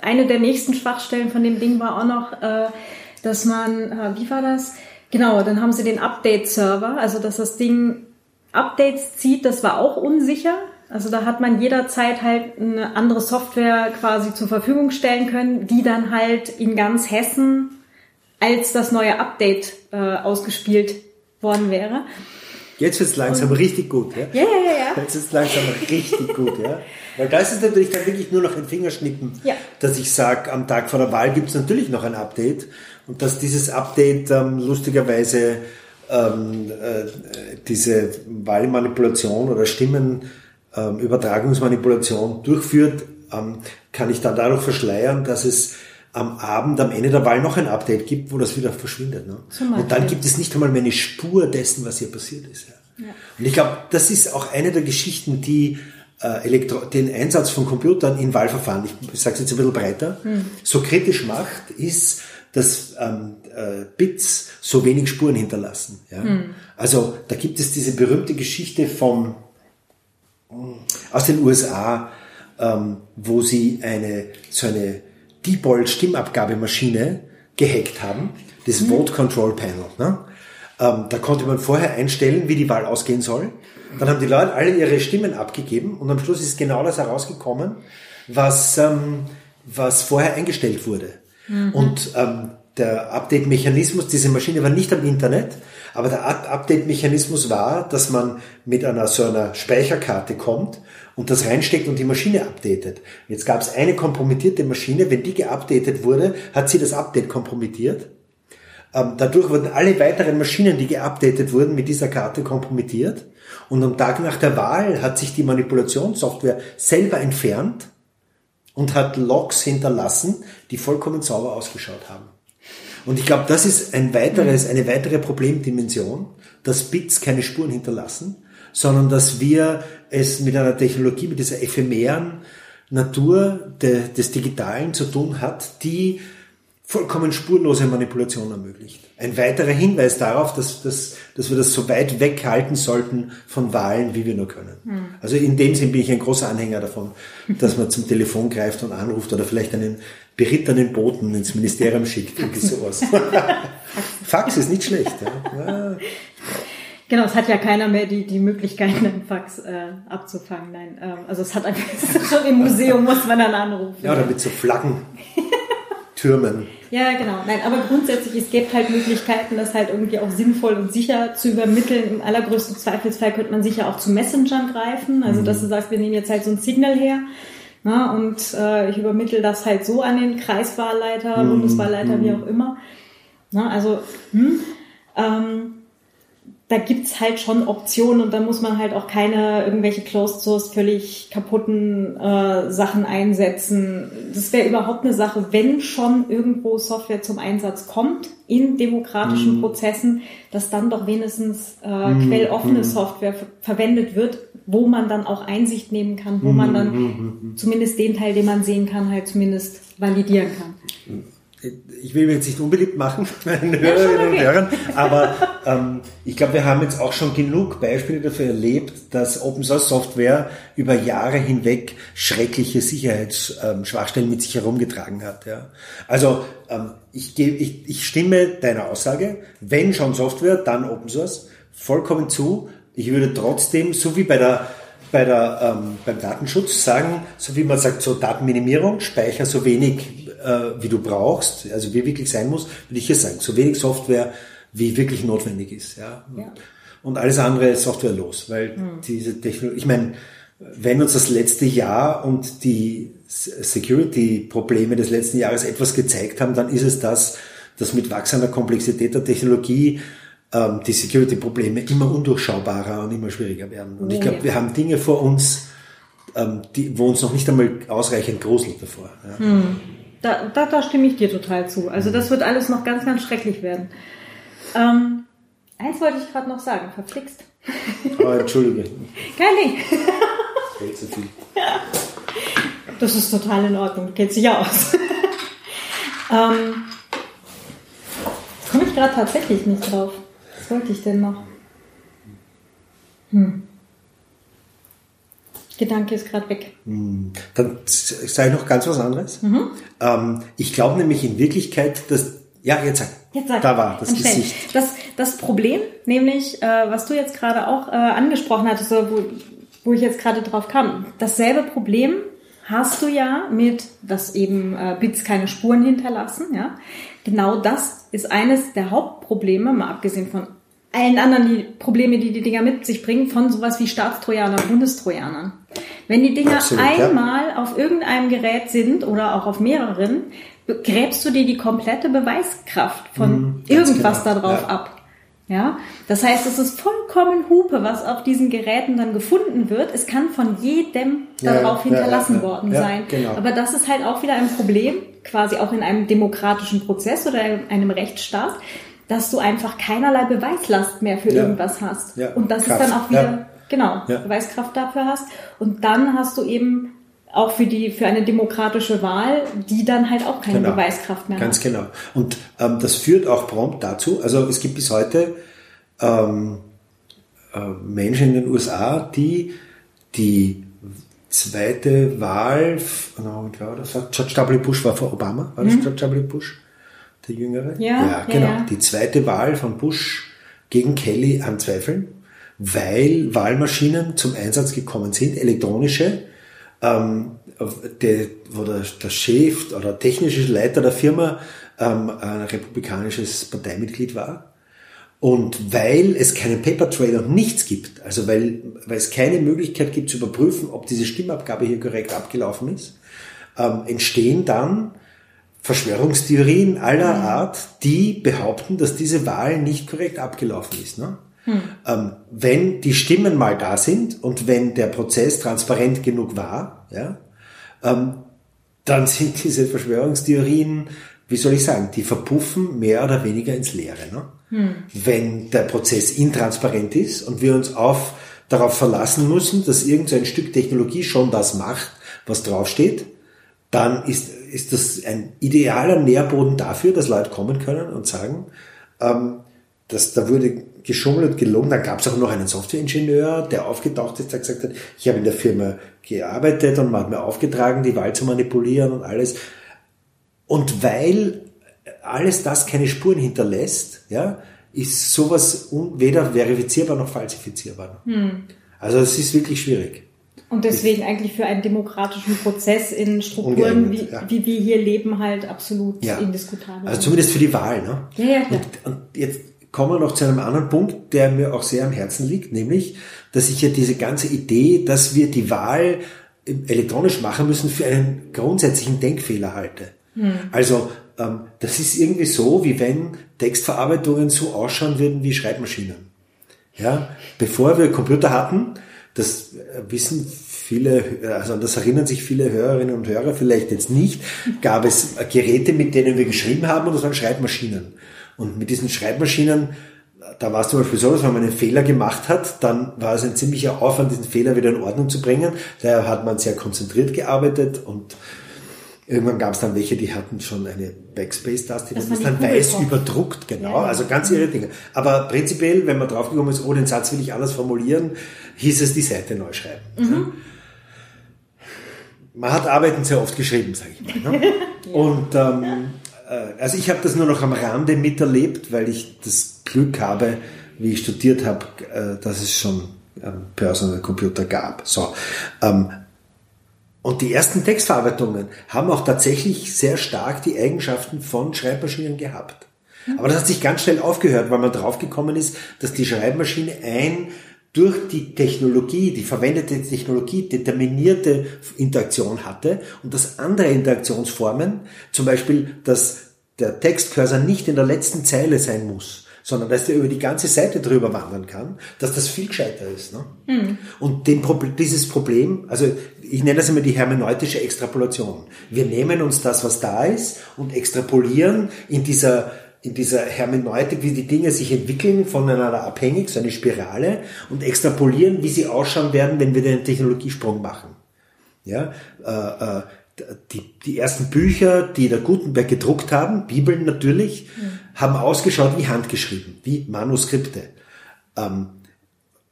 eine der nächsten Schwachstellen von dem Ding war auch noch, äh, dass man, äh, wie war das? Genau, dann haben sie den Update-Server, also dass das Ding Updates zieht, das war auch unsicher. Also da hat man jederzeit halt eine andere Software quasi zur Verfügung stellen können, die dann halt in ganz Hessen als das neue Update äh, ausgespielt worden wäre. Jetzt wird es langsam und, richtig gut. Ja, ja, ja. ja. Jetzt ist es langsam richtig gut. Ja. Weil da ist es natürlich dann wirklich nur noch ein Fingerschnippen, ja. dass ich sage, am Tag vor der Wahl gibt es natürlich noch ein Update und dass dieses Update ähm, lustigerweise ähm, äh, diese Wahlmanipulation oder Stimmenübertragungsmanipulation ähm, durchführt, ähm, kann ich dann dadurch verschleiern, dass es am Abend, am Ende der Wahl noch ein Update gibt, wo das wieder verschwindet. Ne? Und dann gibt es nicht einmal mehr eine Spur dessen, was hier passiert ist. Ja. Ja. Und ich glaube, das ist auch eine der Geschichten, die äh, Elektro den Einsatz von Computern in Wahlverfahren, ich sage es jetzt ein bisschen breiter, hm. so kritisch macht, ist, dass ähm, äh, Bits so wenig Spuren hinterlassen. Ja? Hm. Also da gibt es diese berühmte Geschichte vom aus den USA, ähm, wo sie eine so eine Diebold Stimmabgabemaschine gehackt haben, das mhm. Vote Control Panel. Ne? Ähm, da konnte man vorher einstellen, wie die Wahl ausgehen soll. Dann haben die Leute alle ihre Stimmen abgegeben und am Schluss ist genau das herausgekommen, was, ähm, was vorher eingestellt wurde. Mhm. Und ähm, der Update-Mechanismus, diese Maschine war nicht am Internet, aber der Update-Mechanismus war, dass man mit einer so einer Speicherkarte kommt und das reinsteckt und die Maschine updatet. Jetzt gab es eine kompromittierte Maschine, wenn die geupdatet wurde, hat sie das Update kompromittiert. Ähm, dadurch wurden alle weiteren Maschinen, die geupdatet wurden, mit dieser Karte kompromittiert. Und am Tag nach der Wahl hat sich die Manipulationssoftware selber entfernt und hat Logs hinterlassen, die vollkommen sauber ausgeschaut haben. Und ich glaube, das ist ein weiteres, eine weitere Problemdimension, dass Bits keine Spuren hinterlassen sondern dass wir es mit einer Technologie, mit dieser ephemeren Natur de, des Digitalen zu tun hat, die vollkommen spurlose Manipulation ermöglicht. Ein weiterer Hinweis darauf, dass, dass, dass wir das so weit weghalten sollten von Wahlen, wie wir nur können. Hm. Also in dem Sinn bin ich ein großer Anhänger davon, dass man zum Telefon greift und anruft oder vielleicht einen berittenen Boten ins Ministerium schickt, irgendwie sowas. Fax ist nicht schlecht. Ja. Genau, es hat ja keiner mehr die, die Möglichkeit, einen Fax äh, abzufangen. Nein, ähm, also es hat einfach schon im Museum muss man dann anrufen. Ja, oder mit so Flaggen. Türmen. Ja, genau. Nein, aber grundsätzlich, es gibt halt Möglichkeiten, das halt irgendwie auch sinnvoll und sicher zu übermitteln. Im allergrößten Zweifelsfall könnte man sicher auch zu Messengern greifen. Also, dass du sagst, wir nehmen jetzt halt so ein Signal her. Na, und äh, ich übermittel das halt so an den Kreiswahlleiter, mhm. Bundeswahlleiter, mhm. wie auch immer. Na, also, hm, ähm, da gibt's halt schon Optionen und da muss man halt auch keine irgendwelche Closed Source völlig kaputten äh, Sachen einsetzen. Das wäre überhaupt eine Sache, wenn schon irgendwo Software zum Einsatz kommt in demokratischen mm. Prozessen, dass dann doch wenigstens äh, mm. quelloffene mm. Software verwendet wird, wo man dann auch Einsicht nehmen kann, wo man dann zumindest den Teil, den man sehen kann, halt zumindest validieren kann. ich will mich jetzt nicht unbeliebt machen meinen Hörerinnen und Hörern, aber ähm, ich glaube, wir haben jetzt auch schon genug Beispiele dafür erlebt, dass Open Source Software über Jahre hinweg schreckliche Sicherheitsschwachstellen mit sich herumgetragen hat. Ja. Also ähm, ich, ich, ich stimme deiner Aussage, wenn schon Software, dann Open Source, vollkommen zu. Ich würde trotzdem, so wie bei der bei der, ähm, beim Datenschutz sagen, so wie man sagt, so Datenminimierung, speicher so wenig, äh, wie du brauchst, also wie wirklich sein muss, würde ich hier sagen, so wenig Software, wie wirklich notwendig ist. Ja. ja. Und alles andere ist softwarelos, weil hm. diese Technologie, ich meine, wenn uns das letzte Jahr und die Security-Probleme des letzten Jahres etwas gezeigt haben, dann ist es das, dass mit wachsender Komplexität der Technologie ähm, die Security-Probleme immer undurchschaubarer und immer schwieriger werden. Und ich glaube, wir haben Dinge vor uns, ähm, die, wo uns noch nicht einmal ausreichend gruselt davor. Ja. Hm. Da, da, da stimme ich dir total zu. Also das wird alles noch ganz, ganz schrecklich werden. Ähm, eins wollte ich gerade noch sagen, verflixt. Oh, entschuldige. Kein Ding. Das zu viel. Das ist total in Ordnung, du kennst dich ja aus. ähm, komme ich gerade tatsächlich nicht drauf wollte ich denn noch? Hm. Gedanke ist gerade weg. Hm. Dann sage ich noch ganz was anderes. Mhm. Ähm, ich glaube nämlich in Wirklichkeit, dass ja, jetzt sag. Jetzt sag. Da war das Anstellen. Gesicht. Das, das Problem, nämlich, äh, was du jetzt gerade auch äh, angesprochen hattest, wo, wo ich jetzt gerade drauf kam, dasselbe Problem hast du ja mit, dass eben äh, Bits keine Spuren hinterlassen. Ja, genau das ist eines der Hauptprobleme, mal abgesehen von allen anderen die Probleme, die die Dinger mit sich bringen, von sowas wie Staatstrojanern, Bundestrojanern. Wenn die Dinger Absolut, einmal ja. auf irgendeinem Gerät sind oder auch auf mehreren, gräbst du dir die komplette Beweiskraft von mhm, irgendwas genau. darauf ja. ab. Ja, das heißt, es ist vollkommen Hupe, was auf diesen Geräten dann gefunden wird. Es kann von jedem darauf ja, hinterlassen worden sein. Genau. Aber das ist halt auch wieder ein Problem, quasi auch in einem demokratischen Prozess oder in einem Rechtsstaat, dass du einfach keinerlei Beweislast mehr für ja. irgendwas hast. Ja. Und das Kraft. ist dann auch wieder, ja. genau, Beweiskraft dafür hast. Und dann hast du eben auch für die für eine demokratische Wahl, die dann halt auch keine genau. Beweiskraft mehr Ganz hat. Ganz genau. Und ähm, das führt auch prompt dazu, also es gibt bis heute ähm, äh, Menschen in den USA, die die zweite Wahl, no, das war George W. Bush war vor Obama, war das mhm. George W. Bush? Der Jüngere. Ja, ja genau. Ja, Die zweite Wahl von Bush gegen Kelly anzweifeln, weil Wahlmaschinen zum Einsatz gekommen sind, elektronische, ähm, der, wo der, der Chef oder technische Leiter der Firma ähm, ein republikanisches Parteimitglied war. Und weil es keinen Paper Trail und nichts gibt, also weil, weil es keine Möglichkeit gibt zu überprüfen, ob diese Stimmabgabe hier korrekt abgelaufen ist, ähm, entstehen dann Verschwörungstheorien aller mhm. Art, die behaupten, dass diese Wahl nicht korrekt abgelaufen ist. Ne? Hm. Ähm, wenn die Stimmen mal da sind und wenn der Prozess transparent genug war, ja, ähm, dann sind diese Verschwörungstheorien, wie soll ich sagen, die verpuffen mehr oder weniger ins Leere. Ne? Hm. Wenn der Prozess intransparent ist und wir uns auf, darauf verlassen müssen, dass irgendein Stück Technologie schon das macht, was draufsteht, dann ist ist das ein idealer Nährboden dafür, dass Leute kommen können und sagen, ähm, dass da wurde geschummelt, gelogen. Dann gab es auch noch einen Softwareingenieur, der aufgetaucht ist, der gesagt hat, ich habe in der Firma gearbeitet und man hat mir aufgetragen, die Wahl zu manipulieren und alles. Und weil alles das keine Spuren hinterlässt, ja, ist sowas weder verifizierbar noch falsifizierbar. Hm. Also es ist wirklich schwierig. Und deswegen eigentlich für einen demokratischen Prozess in Strukturen, wie, ja. wie wir hier leben, halt absolut ja. indiskutabel. Also zumindest für die Wahl. Ne? Ja, ja. Und, und jetzt kommen wir noch zu einem anderen Punkt, der mir auch sehr am Herzen liegt, nämlich, dass ich ja diese ganze Idee, dass wir die Wahl elektronisch machen müssen, für einen grundsätzlichen Denkfehler halte. Hm. Also ähm, das ist irgendwie so, wie wenn Textverarbeitungen so ausschauen würden wie Schreibmaschinen. Ja, bevor wir Computer hatten, das wissen viele, also das erinnern sich viele Hörerinnen und Hörer vielleicht jetzt nicht, gab es Geräte, mit denen wir geschrieben haben und das waren Schreibmaschinen. Und mit diesen Schreibmaschinen, da war es zum Beispiel so, dass wenn man einen Fehler gemacht hat, dann war es ein ziemlicher Aufwand, diesen Fehler wieder in Ordnung zu bringen. Daher hat man sehr konzentriert gearbeitet und Irgendwann gab es dann welche, die hatten schon eine Backspace-Taste, Das ist dann weiß überdruckt, genau. Ja, ja. Also ganz irre Dinge. Aber prinzipiell, wenn man draufgekommen ist, oh, den Satz will ich anders formulieren, hieß es die Seite neu schreiben. Mhm. Man hat Arbeiten sehr oft geschrieben, sage ich mal. Ne? Und ähm, äh, also ich habe das nur noch am Rande miterlebt, weil ich das Glück habe, wie ich studiert habe, äh, dass es schon ähm, Personal Computer gab. So. Ähm, und die ersten Textverarbeitungen haben auch tatsächlich sehr stark die Eigenschaften von Schreibmaschinen gehabt. Aber das hat sich ganz schnell aufgehört, weil man draufgekommen ist, dass die Schreibmaschine ein durch die Technologie, die verwendete Technologie determinierte Interaktion hatte und dass andere Interaktionsformen, zum Beispiel, dass der Textcursor nicht in der letzten Zeile sein muss, sondern dass der über die ganze Seite drüber wandern kann, dass das viel gescheiter ist. Ne? Und den, dieses Problem, also ich nenne das immer die hermeneutische Extrapolation. Wir nehmen uns das, was da ist, und extrapolieren in dieser in dieser Hermeneutik, wie die Dinge sich entwickeln, voneinander abhängig, so eine Spirale, und extrapolieren, wie sie ausschauen werden, wenn wir den Technologiesprung machen. Ja, äh, äh, die, die ersten Bücher, die der Gutenberg gedruckt haben, Bibeln natürlich, haben ausgeschaut wie handgeschrieben, wie Manuskripte. Ähm,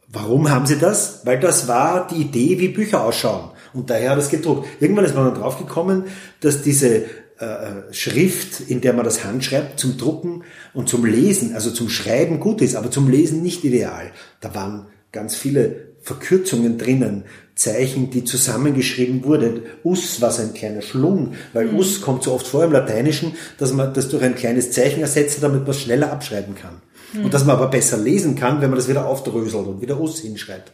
warum haben sie das? Weil das war die Idee, wie Bücher ausschauen. Und daher hat es gedruckt. Irgendwann ist man dann draufgekommen, dass diese äh, Schrift, in der man das handschreibt, zum Drucken und zum Lesen, also zum Schreiben gut ist, aber zum Lesen nicht ideal. Da waren ganz viele Verkürzungen drinnen, Zeichen, die zusammengeschrieben wurden. Us war so ein kleiner Schlung, weil Us kommt so oft vor im Lateinischen, dass man das durch ein kleines Zeichen ersetzt, damit man es schneller abschreiben kann. Und dass man aber besser lesen kann, wenn man das wieder aufdröselt und wieder Us hinschreibt.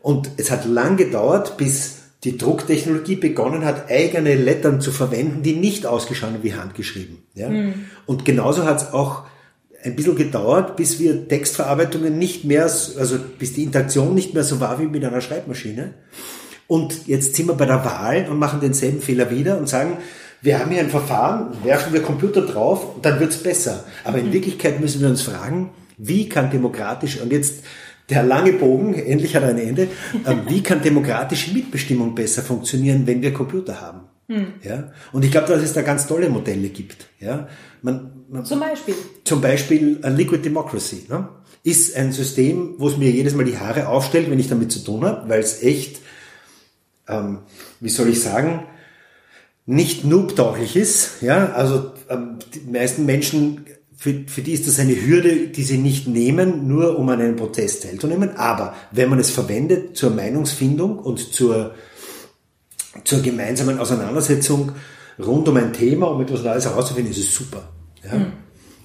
Und es hat lang gedauert, bis die Drucktechnologie begonnen hat, eigene Lettern zu verwenden, die nicht ausgeschaut haben wie handgeschrieben. Ja? Und genauso hat es auch ein bisschen gedauert, bis wir Textverarbeitungen nicht mehr, also bis die Interaktion nicht mehr so war wie mit einer Schreibmaschine. Und jetzt sind wir bei der Wahl und machen denselben Fehler wieder und sagen, wir haben hier ein Verfahren, werfen wir Computer drauf dann wird's besser. Aber in Wirklichkeit müssen wir uns fragen, wie kann demokratisch, und jetzt der lange Bogen, endlich hat er ein Ende, äh, wie kann demokratische Mitbestimmung besser funktionieren, wenn wir Computer haben? Ja? Und ich glaube, dass es da ganz tolle Modelle gibt. Ja? Man, man, Zum Beispiel. zum Beispiel ein Liquid Democracy ne? ist ein System, wo es mir jedes Mal die Haare aufstellt, wenn ich damit zu tun habe, weil es echt, ähm, wie soll ich sagen, nicht noobtauchlich ist. Ja? Also ähm, die meisten Menschen, für, für die ist das eine Hürde, die sie nicht nehmen, nur um an einem Protest teilzunehmen. Aber wenn man es verwendet zur Meinungsfindung und zur, zur gemeinsamen Auseinandersetzung rund um ein Thema, um etwas Neues herauszufinden, ist es super. Ja?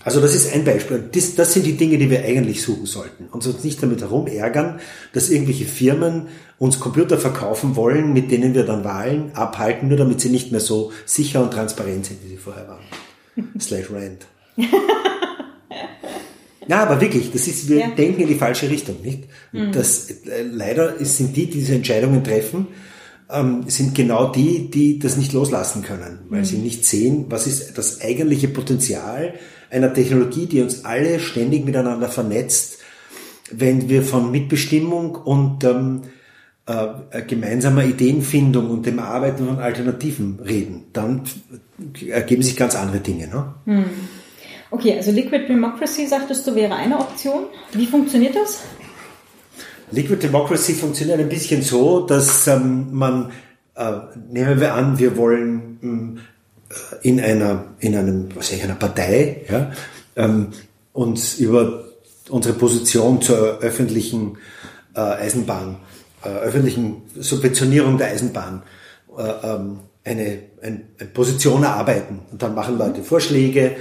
Also das ist ein Beispiel. Das, das sind die Dinge, die wir eigentlich suchen sollten. Und uns nicht damit herumärgern, dass irgendwelche Firmen uns Computer verkaufen wollen, mit denen wir dann Wahlen abhalten, nur damit sie nicht mehr so sicher und transparent sind, wie sie vorher waren. Slash Rand. Ja, aber wirklich, das ist, wir Ja. denken in die falsche Richtung, nicht? Das, äh, leider sind die, die diese Entscheidungen treffen, ähm, sind genau die, die das nicht loslassen können, weil sie nicht sehen, was ist das eigentliche Potenzial einer Technologie, die uns alle ständig miteinander vernetzt, wenn wir von Mitbestimmung und ähm, äh, gemeinsamer Ideenfindung und dem Arbeiten von Alternativen reden, dann ergeben sich ganz andere Dinge. Ne? Okay, also Liquid Democracy, sagtest du, wäre eine Option. Wie funktioniert das? Liquid Democracy funktioniert ein bisschen so, dass ähm, man, äh, nehmen wir an, wir wollen ähm, äh, in einer, in einem, was ich, einer Partei, ja, ähm, uns über unsere Position zur öffentlichen äh, Eisenbahn, äh, öffentlichen Subventionierung der Eisenbahn äh, ähm, eine, ein, eine Position erarbeiten. Und dann machen Leute Vorschläge,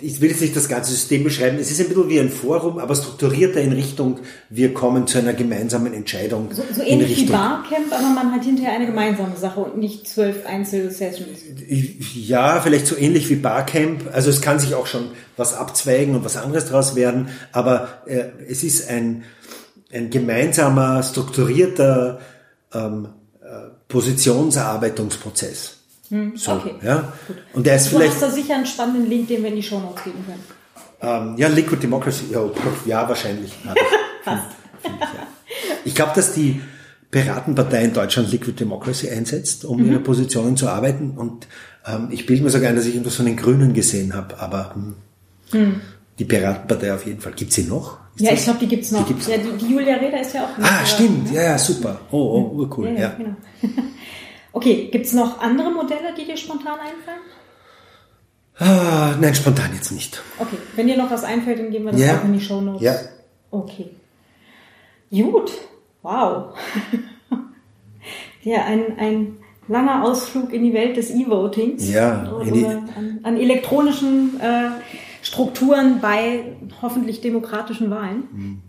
ich will jetzt nicht das ganze System beschreiben, es ist ein bisschen wie ein Forum, aber strukturierter in Richtung, wir kommen zu einer gemeinsamen Entscheidung. So, so ähnlich wie Richtung, Barcamp, aber man hat hinterher eine gemeinsame Sache und nicht zwölf Einzelsessions. Ja, vielleicht so ähnlich wie Barcamp. Also es kann sich auch schon was abzweigen und was anderes daraus werden, aber äh, es ist ein, ein gemeinsamer, strukturierter ähm, äh, Positionserarbeitungsprozess. So, okay, ja. Und der ist Du vielleicht hast da sicher einen spannenden Link, den wir in die Show Notes geben können. Ähm, ja, Liquid Democracy, ja, ja wahrscheinlich. Finde ich, ja. Ich glaube, dass die Piratenpartei in Deutschland Liquid Democracy einsetzt, um ihre Positionen zu arbeiten. Und ähm, ich bilde mir sogar ein, dass ich irgendwo so einen Grünen gesehen habe, aber hm, die Piratenpartei auf jeden Fall. Gibt sie noch? Ist Ja, das- ich glaube, die gibt's noch. Die gibt's ja, die, die Julia Reda ist ja auch Ah, stimmt. ne? Ja, ja, super. Oh, oh, urcool. Ja, Ja, ja, genau. Okay, gibt's noch andere Modelle, die dir spontan einfallen? Ah, nein, spontan jetzt nicht. Okay, wenn dir noch was einfällt, dann geben wir das Ja. auch in die Show Notes. Ja. Okay. Gut. Wow. ja, ein, ein langer Ausflug in die Welt des E-Votings. Ja, die- an, an elektronischen äh, Strukturen bei hoffentlich demokratischen Wahlen.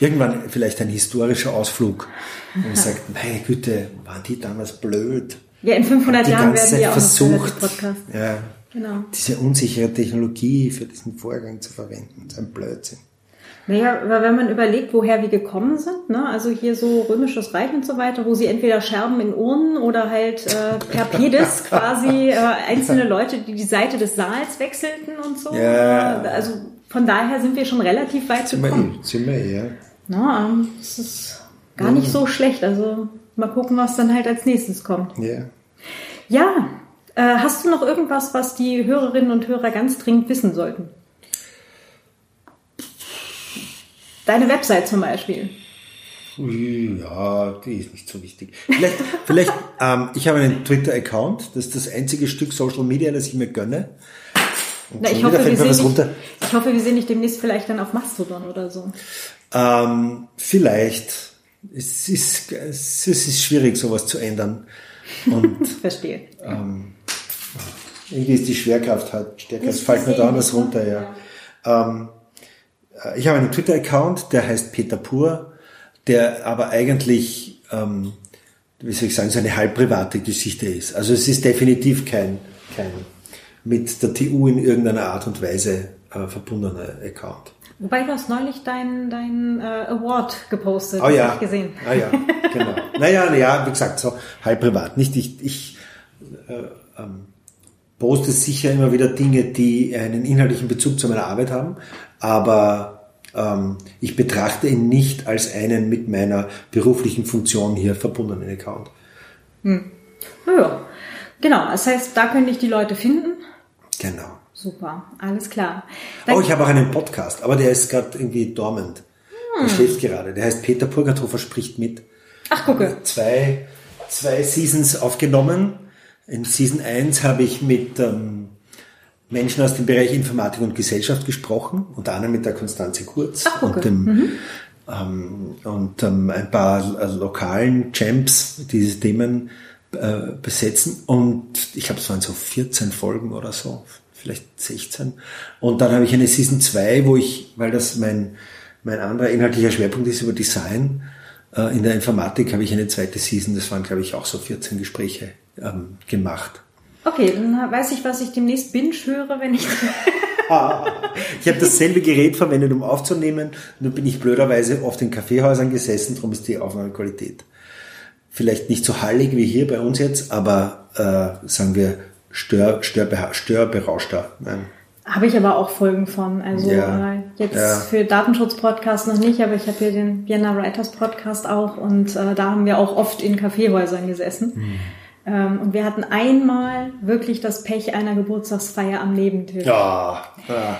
Irgendwann vielleicht ein historischer Ausflug, wo man sagt, meine Güte, waren die damals blöd? Ja, in 500 Die Jahren ganze werden Zeit wir auch versucht, Podcast. ja, Genau. diese unsichere Technologie für diesen Vorgang zu verwenden. Das ist ein Blödsinn. Naja, aber wenn man überlegt, woher wir gekommen sind, ne? also hier so römisches Reich und so weiter, wo sie entweder Scherben in Urnen oder halt äh, per Pedis quasi äh, einzelne Leute, die die Seite des Saals wechselten und so. Ja. Also von daher sind wir schon relativ weit wir gekommen. eh, ja. Na, ähm, das ist gar nicht so schlecht. Also mal gucken, was dann halt als nächstes kommt. ja. Ja, äh, hast du noch irgendwas, was die Hörerinnen und Hörer ganz dringend wissen sollten? Deine Website zum Beispiel. Ja, die ist nicht so wichtig. Vielleicht, vielleicht ähm, ich habe einen Twitter-Account, das ist das einzige Stück Social Media, das ich mir gönne. Na, ich, hoffe, wir was nicht, ich hoffe, wir sehen dich demnächst vielleicht dann auf Mastodon oder so. Ähm, vielleicht. Es ist, es ist schwierig, sowas zu ändern. Und Verstehe. irgendwie ist die Schwerkraft halt stärker. Es fällt mir da anders runter, ja. Ähm, äh, ich habe einen Twitter-Account, der heißt Peter Pur, der aber eigentlich, ähm, wie soll ich sagen, so eine halb private Geschichte ist. Also es ist definitiv kein, kein mit der TU in irgendeiner Art und Weise äh, verbundener Account. Wobei du hast neulich deinen dein, äh, Award gepostet. Oh ja. hab ich gesehen. Ah ja, genau. naja, naja, wie gesagt, so halb privat. Nicht ich, ich äh, ähm, poste sicher immer wieder Dinge, die einen inhaltlichen Bezug zu meiner Arbeit haben, aber ähm, ich betrachte ihn nicht als einen mit meiner beruflichen Funktion hier verbundenen Account. Ja, genau. Das heißt, da können dich die Leute finden. Genau. Super, alles klar. Dann, Oh, ich habe auch einen Podcast, aber der ist gerade irgendwie dormant. Der schläft gerade. Der heißt Peter Purgathofer spricht mit. ach, gucke. zwei, zwei Seasons aufgenommen. In Season 1 habe ich mit ähm, Menschen aus dem Bereich Informatik und Gesellschaft gesprochen, unter anderem mit der Konstanze Kurz Ach, gucke. und, dem, ähm, und ähm, ein paar äh, lokalen Champs, die diese Themen äh, besetzen. Und ich glaube, es waren so 14 Folgen oder so, vielleicht 16. Und dann habe ich eine Season 2, wo ich, weil das mein, mein anderer inhaltlicher Schwerpunkt ist über Design, äh, in der Informatik habe ich eine zweite Season, das waren glaube ich auch so 14 Gespräche ähm, gemacht. Okay, dann weiß ich, was ich demnächst binge höre, wenn ich... Ich habe dasselbe Gerät verwendet, um aufzunehmen, nur bin ich blöderweise oft in Kaffeehäusern gesessen, darum ist die Aufnahmequalität vielleicht nicht so hallig wie hier bei uns jetzt, aber äh, sagen wir stör, störbeha- störberauschter. Nein. Habe ich aber auch Folgen von. Also Ja, äh, jetzt ja. für Datenschutz-Podcast noch nicht, aber ich habe hier den Vienna Writers Podcast auch und äh, da haben wir auch oft in Kaffeehäusern gesessen. Hm. Ähm, und wir hatten einmal wirklich das Pech einer Geburtstagsfeier am Nebentisch. Ja, ja.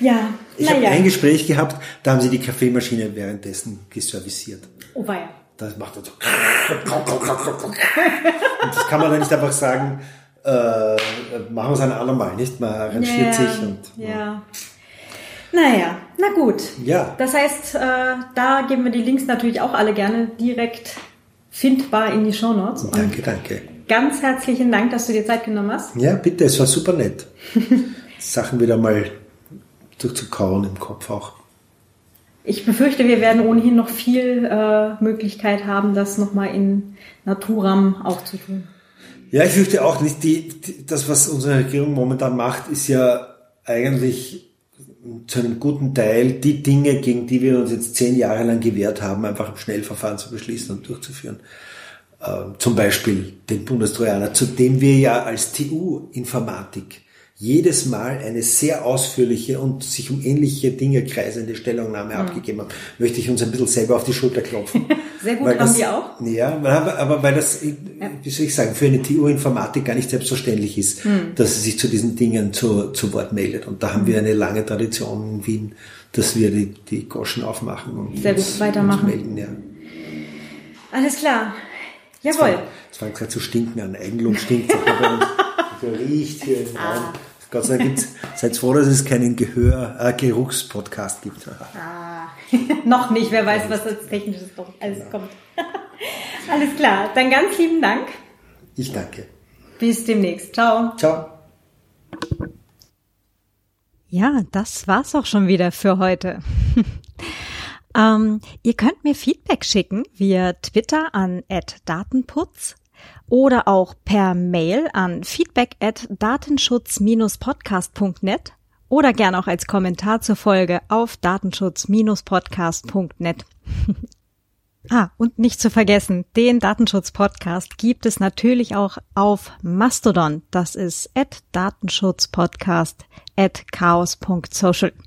Ja, Ich habe naja. ein Gespräch gehabt, da haben sie die Kaffeemaschine währenddessen geserviciert. Oh weia. Das macht er so. Und das kann man dann nicht einfach sagen, äh, machen wir es ein andermal, nicht? Man arrangiert sich und. ja. Naja, na gut. Ja. Das heißt, äh, da geben wir die Links natürlich auch alle gerne direkt findbar in die Shownotes. Und Danke, danke. ganz herzlichen Dank, dass du dir Zeit genommen hast. Ja, bitte, es war super nett. Sachen wieder mal durchzukauen im Kopf auch. Ich befürchte, wir werden ohnehin noch viel äh, Möglichkeit haben, das nochmal in Naturam auch zu tun. Ja, ich fürchte auch nicht, die, die, das, was unsere Regierung momentan macht, ist ja eigentlich zu einem guten Teil die Dinge, gegen die wir uns jetzt zehn Jahre lang gewehrt haben, einfach im Schnellverfahren zu beschließen und durchzuführen. Ähm, zum Beispiel den Bundestrojaner, zu dem wir ja als TU Informatik jedes Mal eine sehr ausführliche und sich um ähnliche Dinge kreisende Stellungnahme mhm. abgegeben haben, möchte ich uns ein bisschen selber auf die Schulter klopfen. Sehr gut, haben das, wir auch. Ja, aber weil das, wie soll ich sagen, für eine TU-Informatik gar nicht selbstverständlich ist, mhm. dass sie sich zu diesen Dingen zu, zu Wort meldet. Und da haben wir eine lange Tradition in Wien, dass wir die, die Goschen aufmachen und Sehr gut, weitermachen. melden. Ja. Alles klar. Jawohl. Es fängt gerade zu stinken an. Eigenlob stinkt. riecht hier im ah. Gott sei Dank seid froh, dass es keinen Gehör, äh, Geruchspodcast gibt. Ah. Noch nicht, wer weiß, was als technisches alles ja. kommt. alles klar, dann ganz lieben Dank. Ich danke. Bis demnächst. Ciao. Ciao. Ja, das war's auch schon wieder für heute. ähm, ihr könnt mir Feedback schicken via Twitter an @datenputz oder auch per Mail an feedback at datenschutz-podcast.net oder gern auch als Kommentar zur Folge auf datenschutz-podcast.net. ah, und nicht zu vergessen, den Datenschutz-Podcast gibt es natürlich auch auf Mastodon. Das ist at datenschutzpodcast at chaos.social.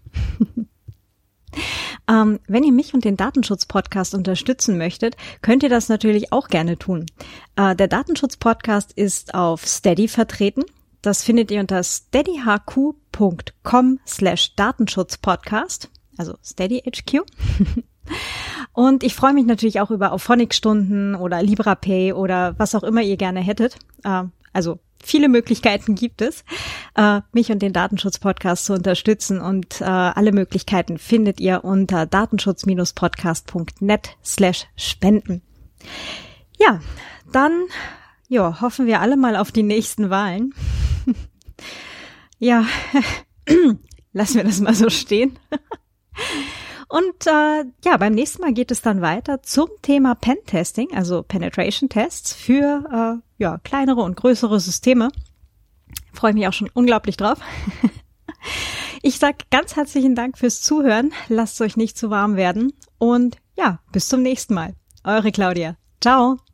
Ähm, wenn ihr mich und den Datenschutz-Podcast unterstützen möchtet, könnt ihr das natürlich auch gerne tun. Äh, der Datenschutz-Podcast ist auf Steady vertreten. Das findet ihr unter steadyhq.com slash Datenschutzpodcast, also SteadyHQ. Und ich freue mich natürlich auch über Auphonic-Stunden oder LibraPay oder was auch immer ihr gerne hättet. Äh, also viele Möglichkeiten gibt es, äh, mich und den Datenschutz-Podcast zu unterstützen. Und äh, alle Möglichkeiten findet ihr unter datenschutz-podcast.net slash spenden. Ja, dann ja, hoffen wir alle mal auf die nächsten Wahlen. ja, lassen wir das mal so stehen. Und äh, ja, beim nächsten Mal geht es dann weiter zum Thema Pen-Testing, also Penetration Tests für äh, ja, kleinere und größere Systeme. Freue mich auch schon unglaublich drauf. Ich sag ganz herzlichen Dank fürs Zuhören. Lasst euch nicht zu warm werden. Und ja, bis zum nächsten Mal. Eure Claudia. Ciao.